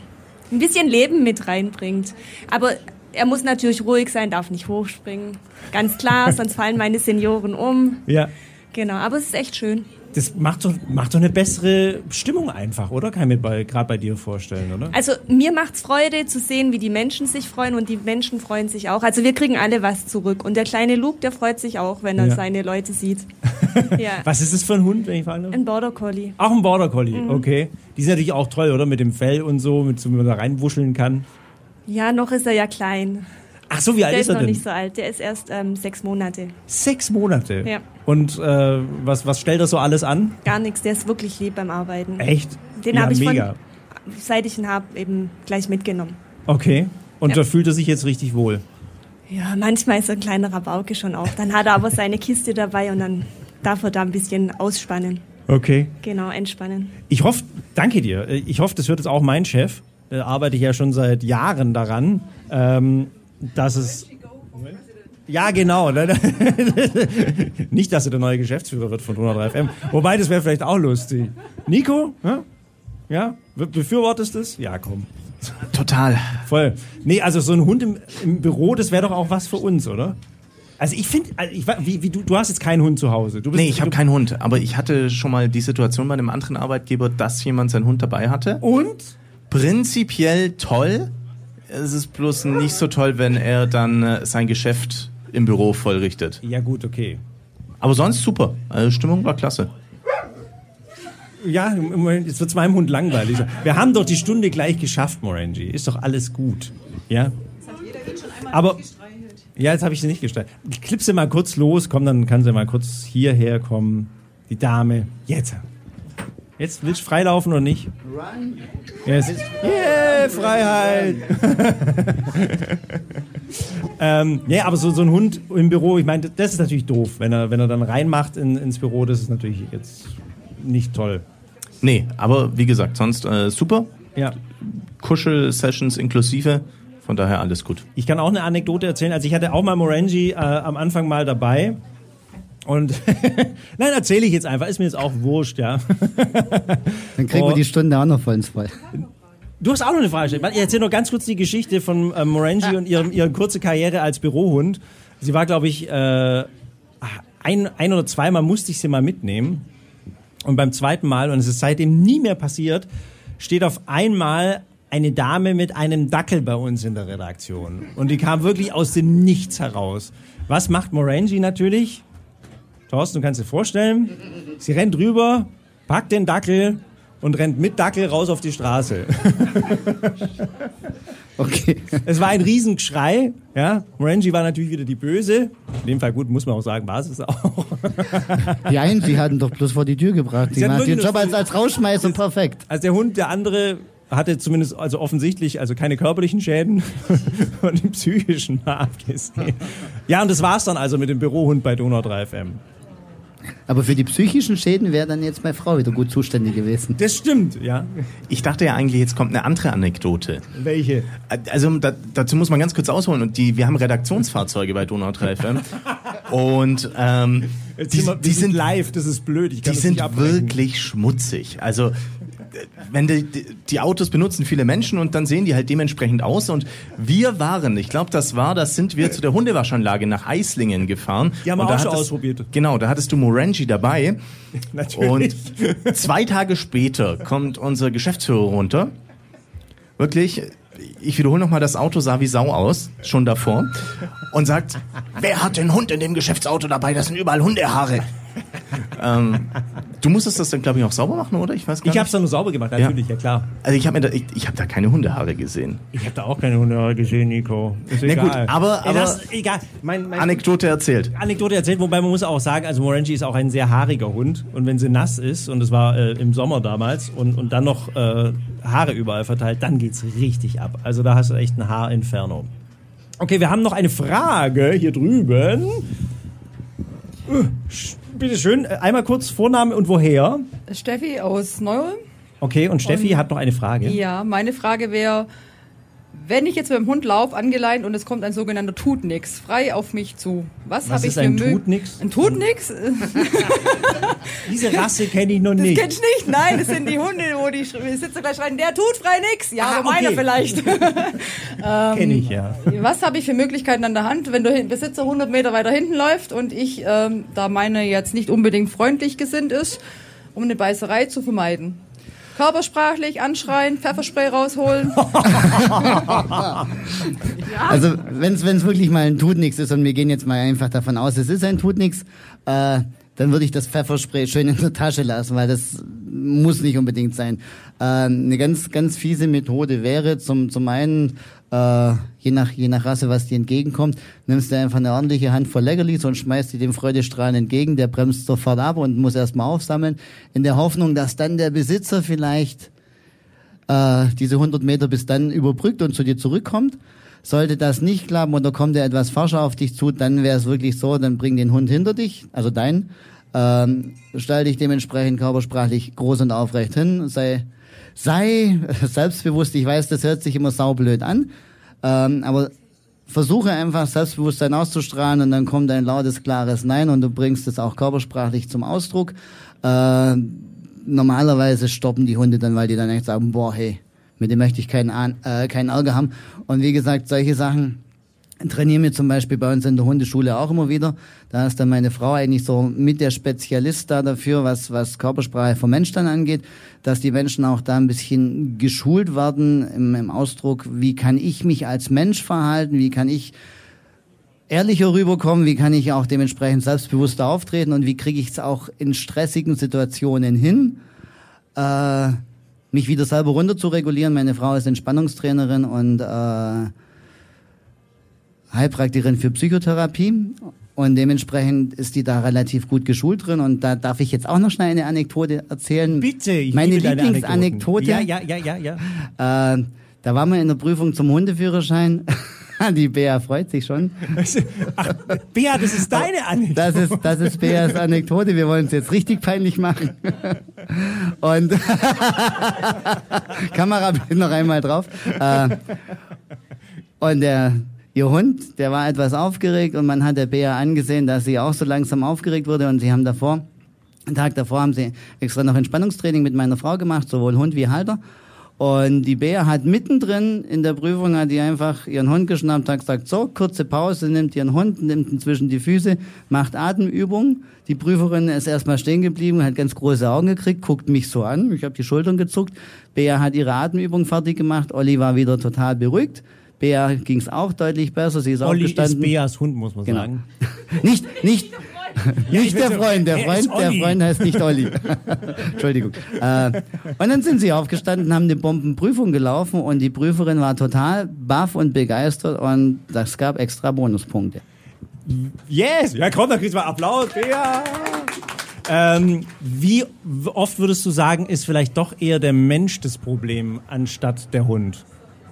ein bisschen Leben mit reinbringt. Aber er muss natürlich ruhig sein, darf nicht hochspringen. Ganz klar, sonst fallen meine Senioren um. Ja. Genau, aber es ist echt schön. Das macht doch, macht doch eine bessere Stimmung einfach, oder? Kann ich mir gerade bei dir vorstellen, oder? Also mir macht's Freude zu sehen, wie die Menschen sich freuen und die Menschen freuen sich auch. Also wir kriegen alle was zurück. Und der kleine Luke, der freut sich auch, wenn er Ja. seine Leute sieht. *laughs* ja. Was ist das für ein Hund, wenn ich fragen darf? Ein Border Collie. Auch ein Border Collie, Mhm. okay. Die sind natürlich auch toll, oder? Mit dem Fell und so, mit so, wie man da reinwuscheln kann. Ja, noch ist er ja klein. Ach so, wie alt der ist ist er noch denn? nicht so alt. Der ist erst ähm, sechs Monate. Sechs Monate. Ja. Und äh, was, was stellt er so alles an? Gar nichts. Der ist wirklich lieb beim Arbeiten. Echt? Den ja, habe ich mega. von, seit ich ihn habe, eben gleich mitgenommen. Okay. Und Ja. da fühlt er sich jetzt richtig wohl. Ja, manchmal ist er ein kleiner Rabauke schon auch. Dann hat er aber seine Kiste dabei und dann darf er da ein bisschen ausspannen. Okay. Genau, entspannen. Ich hoffe, danke dir. Ich hoffe, das wird jetzt auch mein Chef. Da arbeite ich ja schon seit Jahren daran, ähm, dass es. Ja, genau. ne? *laughs* Nicht, dass er der neue Geschäftsführer wird von 103 FM. Wobei, das wäre vielleicht auch lustig. Nico? Ja? ja? Be- Befürwortest du es? Ja, komm. Total. Voll. Nee, also so ein Hund im, im Büro, das wäre doch auch was für uns, oder? Also ich finde, also ich, wie, wie du, du hast jetzt keinen Hund zu Hause. Du bist, Nee, ich habe keinen Hund, aber ich hatte schon mal die Situation bei einem anderen Arbeitgeber, dass jemand seinen Hund dabei hatte. Und? Prinzipiell toll. Es ist bloß nicht so toll, wenn er dann äh, sein Geschäft im Büro vollrichtet. Ja gut, okay. Aber sonst super. Also Stimmung war klasse. Ja, jetzt wird's meinem Hund langweilig. Wir haben doch die Stunde gleich geschafft, Morangi. Ist doch alles gut. Ja? Aber. Ja, jetzt habe ich sie nicht gestellt. Klipp sie mal kurz los, komm, dann kann sie mal kurz hierher kommen. Die Dame. Jetzt. Jetzt willst du freilaufen oder nicht? Yes. Yeah, Freiheit! *laughs* ähm, ja, aber so, so ein Hund im Büro, ich meine, das ist natürlich doof, wenn er, wenn er dann reinmacht in, ins Büro, das ist natürlich jetzt nicht toll. Nee, aber wie gesagt, sonst äh, super. Ja. Kuschel-Sessions inklusive. Von daher alles gut. Ich kann auch eine Anekdote erzählen. Also ich hatte auch mal Morangi äh, am Anfang mal dabei. Und *laughs* nein, erzähle ich jetzt einfach. Ist mir jetzt auch wurscht, ja. *laughs* Dann kriegen wir die Stunde auch noch voll voll. Du hast auch noch eine Frage gestellt. Ich erzähle noch ganz kurz die Geschichte von äh, Morangi und ihrem, ihre kurze Karriere als Bürohund. Sie war, glaube ich, äh, ein, ein oder zweimal musste ich sie mal mitnehmen. Und beim zweiten Mal, und es ist seitdem nie mehr passiert, steht auf einmal eine Dame mit einem Dackel bei uns in der Redaktion. Und die kam wirklich aus dem Nichts heraus. Was macht Morangi natürlich? Thorsten, du kannst dir vorstellen, sie rennt rüber, packt den Dackel und rennt mit Dackel raus auf die Straße. *laughs* Okay. Es war ein Riesengeschrei. Ja, Morangi war natürlich wieder die Böse. In dem Fall gut, muss man auch sagen, war es auch. Nein, sie hatten doch bloß vor die Tür gebracht. Sie Die hatten den Job als, als Rausschmeißer perfekt. Also der Hund, der andere hatte zumindest also offensichtlich also keine körperlichen Schäden *laughs* und den psychischen mal abgesehen. Ja, und das war's dann also mit dem Bürohund bei Donau 3 FM. Aber für die psychischen Schäden wäre dann jetzt meine Frau wieder gut zuständig gewesen. Das stimmt, ja. Ich dachte ja eigentlich, jetzt kommt eine andere Anekdote. Welche? Also da, dazu muss man ganz kurz ausholen. Und die, wir haben Redaktionsfahrzeuge bei Donau 3 FM. Und ähm, die, sind die sind live, das ist blöd. Ich kann Die das sind wirklich schmutzig. Also wenn die, die Autos benutzen viele Menschen und dann sehen die halt dementsprechend aus. Und wir waren, ich glaube, das war, das sind wir zu der Hundewaschanlage nach Eislingen gefahren. Die haben wir auch schon hattest- ausprobiert. Genau, da hattest du Morangi dabei. *laughs* Natürlich. Und zwei Tage später kommt unser Geschäftsführer runter. Wirklich, ich wiederhole nochmal, das Auto sah wie Sau aus, schon davor. Und sagt, wer hat den Hund in dem Geschäftsauto dabei? Das sind überall Hundehaare. *laughs* ähm, du musstest das dann, glaube ich, auch sauber machen, oder? Ich weiß gar Ich nicht. hab's dann nur sauber gemacht, natürlich, ja, klar. Also ich habe da, ich, ich hab da keine Hundehaare gesehen. Ich habe da auch keine Hunde gesehen, Nico. Ist Na egal. gut, aber- Ey, das, aber- egal. Mein, mein Anekdote erzählt. Anekdote erzählt, wobei man muss auch sagen, also Morangi ist auch ein sehr haariger Hund und wenn sie nass ist und es war äh, im Sommer damals und, und dann noch äh, Haare überall verteilt, dann geht's richtig ab. Also da hast du echt ein Haarinferno. Okay, wir haben noch eine Frage hier drüben. Äh, Bitte schön, äh, einmal kurz Vorname und woher? Steffi aus Neuholm. Okay, und Steffi Und- hat noch eine Frage. Ja, meine Frage wäre, Wenn ich jetzt mit dem Hund laufe, angeleint und es kommt ein sogenannter Tutnix frei auf mich zu, was, Was habe ich für ein Mö- Tutnix? Ein Tutnix? *laughs* Diese Rasse kenne ich noch Das nicht. kennst du nicht? Nein, das sind die Hunde, wo die Besitzer gleich schreien, der tut frei nix. Ja, Ah, aber meiner okay. vielleicht. *laughs* Kenne ich, ja. Was habe ich für Möglichkeiten an der Hand, wenn der Besitzer 100 Meter weiter hinten läuft und ich, ähm, da meine jetzt nicht unbedingt freundlich gesinnt ist, um eine Beißerei zu vermeiden? Körpersprachlich anschreien, Pfefferspray rausholen. *laughs* Also wenn es wirklich mal ein Tutnix ist und wir gehen jetzt mal einfach davon aus, es ist ein Tutnix, äh, dann würde ich das Pfefferspray schön in der Tasche lassen, weil das muss nicht unbedingt sein. Äh, eine ganz ganz fiese Methode wäre zum zum einen äh, je nach je nach Rasse, was dir entgegenkommt, nimmst du einfach eine ordentliche Handvoll Leckerlis und schmeißt die dem Freudestrahlen entgegen. Der bremst sofort ab und muss erstmal aufsammeln, in der Hoffnung, dass dann der Besitzer vielleicht äh, diese 100 Meter bis dann überbrückt und zu dir zurückkommt. Sollte das nicht klappen oder kommt er etwas forscher auf dich zu, dann wäre es wirklich so, dann bring den Hund hinter dich, also dein, ähm, stell dich dementsprechend körpersprachlich groß und aufrecht hin, sei, sei *laughs* selbstbewusst, ich weiß, das hört sich immer saublöd an, ähm, aber versuche einfach Selbstbewusstsein auszustrahlen und dann kommt ein lautes, klares Nein und du bringst es auch körpersprachlich zum Ausdruck. Äh, normalerweise stoppen die Hunde dann, weil die dann echt sagen, boah, hey, mit dem möchte ich keinen, äh, keinen Ärger haben. Und wie gesagt, solche Sachen trainieren wir zum Beispiel bei uns in der Hundeschule auch immer wieder. Da ist dann meine Frau eigentlich so mit der Spezialist da dafür, was, was Körpersprache vom Mensch dann angeht, dass die Menschen auch da ein bisschen geschult werden im, im Ausdruck, wie kann ich mich als Mensch verhalten, wie kann ich ehrlicher rüberkommen, wie kann ich auch dementsprechend selbstbewusster auftreten und wie kriege ich es auch in stressigen Situationen hin, äh, mich wieder selber runter zu regulieren. Meine Frau ist Entspannungstrainerin und äh, Heilpraktikerin für Psychotherapie und dementsprechend ist die da relativ gut geschult drin und da darf ich jetzt auch noch schnell eine Anekdote erzählen. Bitte, ich Meine Lieblingsanekdote. Ja, ja, ja, ja, ja. Äh, da waren wir in der Prüfung zum Hundeführerschein. *laughs* Die Bea freut sich schon. *laughs* Ach, Bea, das ist deine Anekdote. Das ist, das ist Beas Anekdote. Wir wollen es jetzt richtig peinlich machen. Und *laughs* Kamera bitte noch einmal drauf. Äh, Und der, ihr Hund, der war etwas aufgeregt und man hat der Bea angesehen, dass sie auch so langsam aufgeregt wurde und sie haben davor, einen Tag davor haben sie extra noch Entspannungstraining mit meiner Frau gemacht, sowohl Hund wie Halter. Und die Bea hat mittendrin in der Prüfung hat die einfach ihren Hund geschnappt, hat gesagt, so, kurze Pause, nimmt ihren Hund, nimmt ihn zwischen die Füße, macht Atemübung. Die Prüferin ist erstmal stehen geblieben, hat ganz große Augen gekriegt, guckt mich so an, ich habe die Schultern gezuckt. Bea hat ihre Atemübung fertig gemacht, Olli war wieder total beruhigt. Bea ging es auch deutlich besser, sie ist Olli aufgestanden. ist Beas Hund, muss man Genau. sagen. *laughs* Nicht, nicht, *laughs* ich nicht will der Freund, der er Freund, der. Freund heißt nicht Olli. *laughs* Entschuldigung. Äh, und dann sind sie aufgestanden, haben eine Bombenprüfung gelaufen und die Prüferin war total baff und begeistert und das gab extra Bonuspunkte. Yes! Ja, komm, dann kriegst du mal Applaus, Bea! Ähm, wie oft würdest du sagen, ist vielleicht doch eher der Mensch das Problem anstatt der Hund?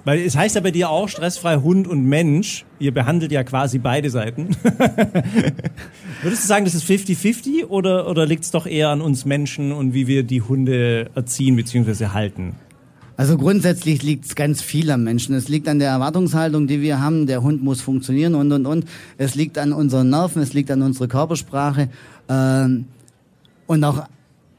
Weil es heißt ja bei dir auch stressfrei Hund und Mensch. Ihr behandelt ja quasi beide Seiten. *laughs* Würdest du sagen, das ist 50-50 oder, oder liegt es doch eher an uns Menschen und wie wir die Hunde erziehen bzw. halten? Also grundsätzlich liegt es ganz viel am Menschen. Es liegt an der Erwartungshaltung, die wir haben. Der Hund muss funktionieren und und und. Es liegt an unseren Nerven, es liegt an unserer Körpersprache ähm, und auch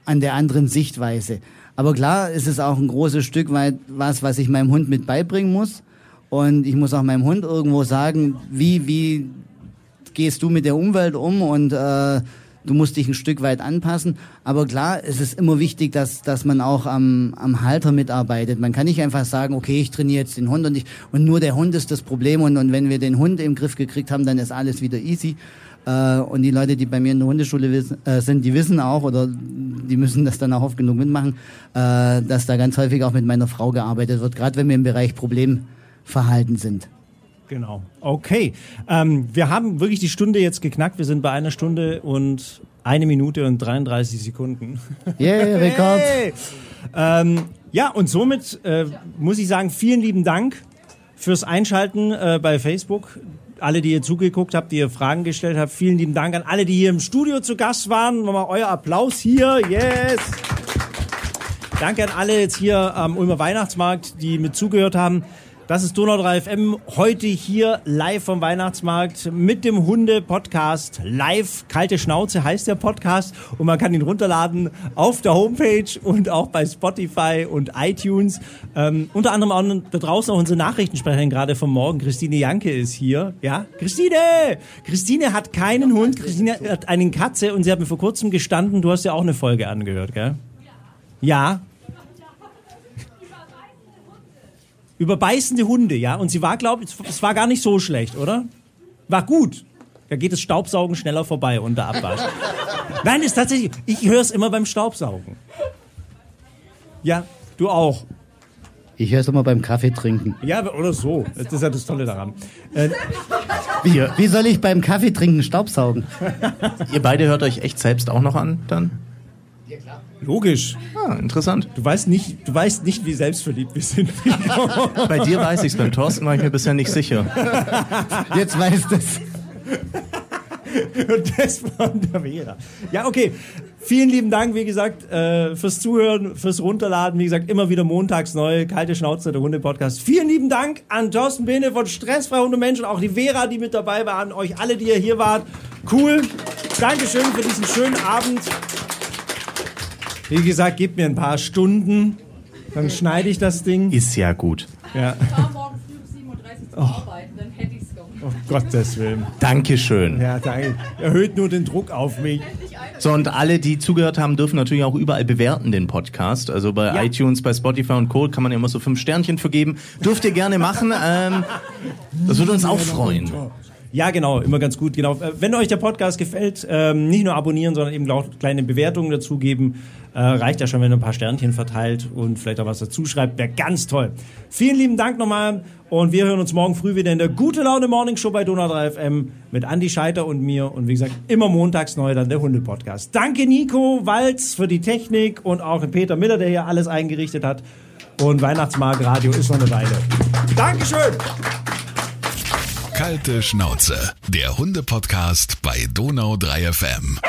an der anderen Sichtweise. Aber klar ist es auch ein großes Stück weit was, was ich meinem Hund mit beibringen muss. Und ich muss auch meinem Hund irgendwo sagen, wie, wie gehst du mit der Umwelt um und äh, du musst dich ein Stück weit anpassen. Aber klar, es ist immer wichtig, dass, dass man auch am, am Halter mitarbeitet. Man kann nicht einfach sagen, okay, ich trainiere jetzt den Hund und, ich, und nur der Hund ist das Problem und, und wenn wir den Hund im Griff gekriegt haben, dann ist alles wieder easy. Äh, und die Leute, die bei mir in der Hundeschule wissen, äh, sind, die wissen auch oder die müssen das dann auch oft genug mitmachen, äh, dass da ganz häufig auch mit meiner Frau gearbeitet wird, gerade wenn wir im Bereich Problemverhalten sind. Genau. Okay. Ähm, wir haben wirklich die Stunde jetzt geknackt. Wir sind bei einer Stunde und eine Minute und 33 Sekunden. *laughs* Yeah, Rekord. Hey! Ähm, ja, und somit äh, muss ich sagen, vielen lieben Dank fürs Einschalten äh, bei Facebook. Alle, die ihr zugeguckt habt, die ihr Fragen gestellt habt, vielen lieben Dank an alle, die hier im Studio zu Gast waren. Nochmal euer Applaus hier. Yes! Danke an alle jetzt hier am Ulmer Weihnachtsmarkt, die mit zugehört haben. Das ist Donau 3 FM. Heute hier live vom Weihnachtsmarkt mit dem Hunde-Podcast. Live, kalte Schnauze heißt der Podcast. Und man kann ihn runterladen auf der Homepage und auch bei Spotify und iTunes. Ähm, unter anderem auch da draußen auch unsere Nachrichtensprecherin gerade vom Morgen. Christine Janke ist hier. Ja, Christine! Christine hat keinen Hund. Christine hat eine Katze und sie hat mir vor kurzem gestanden, du hast ja auch eine Folge angehört, gell? Ja. Über beißende Hunde, ja. Und sie war, glaube ich, es war gar nicht so schlecht, oder? War gut. Da geht das Staubsaugen schneller vorbei unter Abwasch. *laughs* Nein, ist tatsächlich, ich höre es immer beim Staubsaugen. Ja, du auch. Ich höre es immer beim Kaffee trinken. Ja, oder so. Das ist ja das Tolle daran. Äh, Wie, wie soll ich beim Kaffee trinken Staubsaugen? *laughs* Ihr beide hört euch echt selbst auch noch an, dann? Logisch. Ah, interessant. Du weißt nicht, du weißt nicht, wie selbstverliebt wir sind. *laughs* Bei dir weiß ich's, beim Thorsten war ich mir bisher nicht sicher. Jetzt weißt es. Und das von der Vera. Ja, okay. Vielen lieben Dank, wie gesagt, äh, fürs Zuhören, fürs Runterladen. Wie gesagt, immer wieder montags neu. Kalte Schnauze, der Hunde-Podcast. Vielen lieben Dank an Thorsten Bene von Stressfrei Hunde Menschen, auch die Vera, die mit dabei war, an euch alle, die ihr hier wart. Cool. Dankeschön für diesen schönen Abend. Wie gesagt, gebt mir ein paar Stunden, dann schneide ich das Ding. Ist ja gut. Ja. Ich war morgen früh um 37 Uhr arbeiten, dann hätte ich es Oh Gottes Willen. Dankeschön. Ja, danke. Erhöht nur den Druck auf mich. So, und alle, die zugehört haben, dürfen natürlich auch überall bewerten den Podcast. Also bei Ja. iTunes, bei Spotify und Co. kann man ja immer so fünf Sternchen vergeben. Dürft ihr gerne machen. Ähm, das würde uns auch freuen. Ja, genau, immer ganz gut. Genau. Äh, Wenn euch der Podcast gefällt, ähm, nicht nur abonnieren, sondern eben auch kleine Bewertungen dazugeben. Äh, reicht ja schon, wenn ihr ein paar Sternchen verteilt und vielleicht auch was dazu schreibt. Wäre ganz toll. Vielen lieben Dank nochmal und wir hören uns morgen früh wieder in der Gute Laune Morning Show bei Donau 3 FM mit Andy Scheiter und mir und wie gesagt immer montags neu dann der Hunde-Podcast. Danke Nico Walz für die Technik und auch Peter Miller, der hier alles eingerichtet hat. Und Weihnachtsmarkt Radio ist noch eine Weile. Dankeschön! Kalte Schnauze, der Hunde-Podcast bei Donau 3 FM.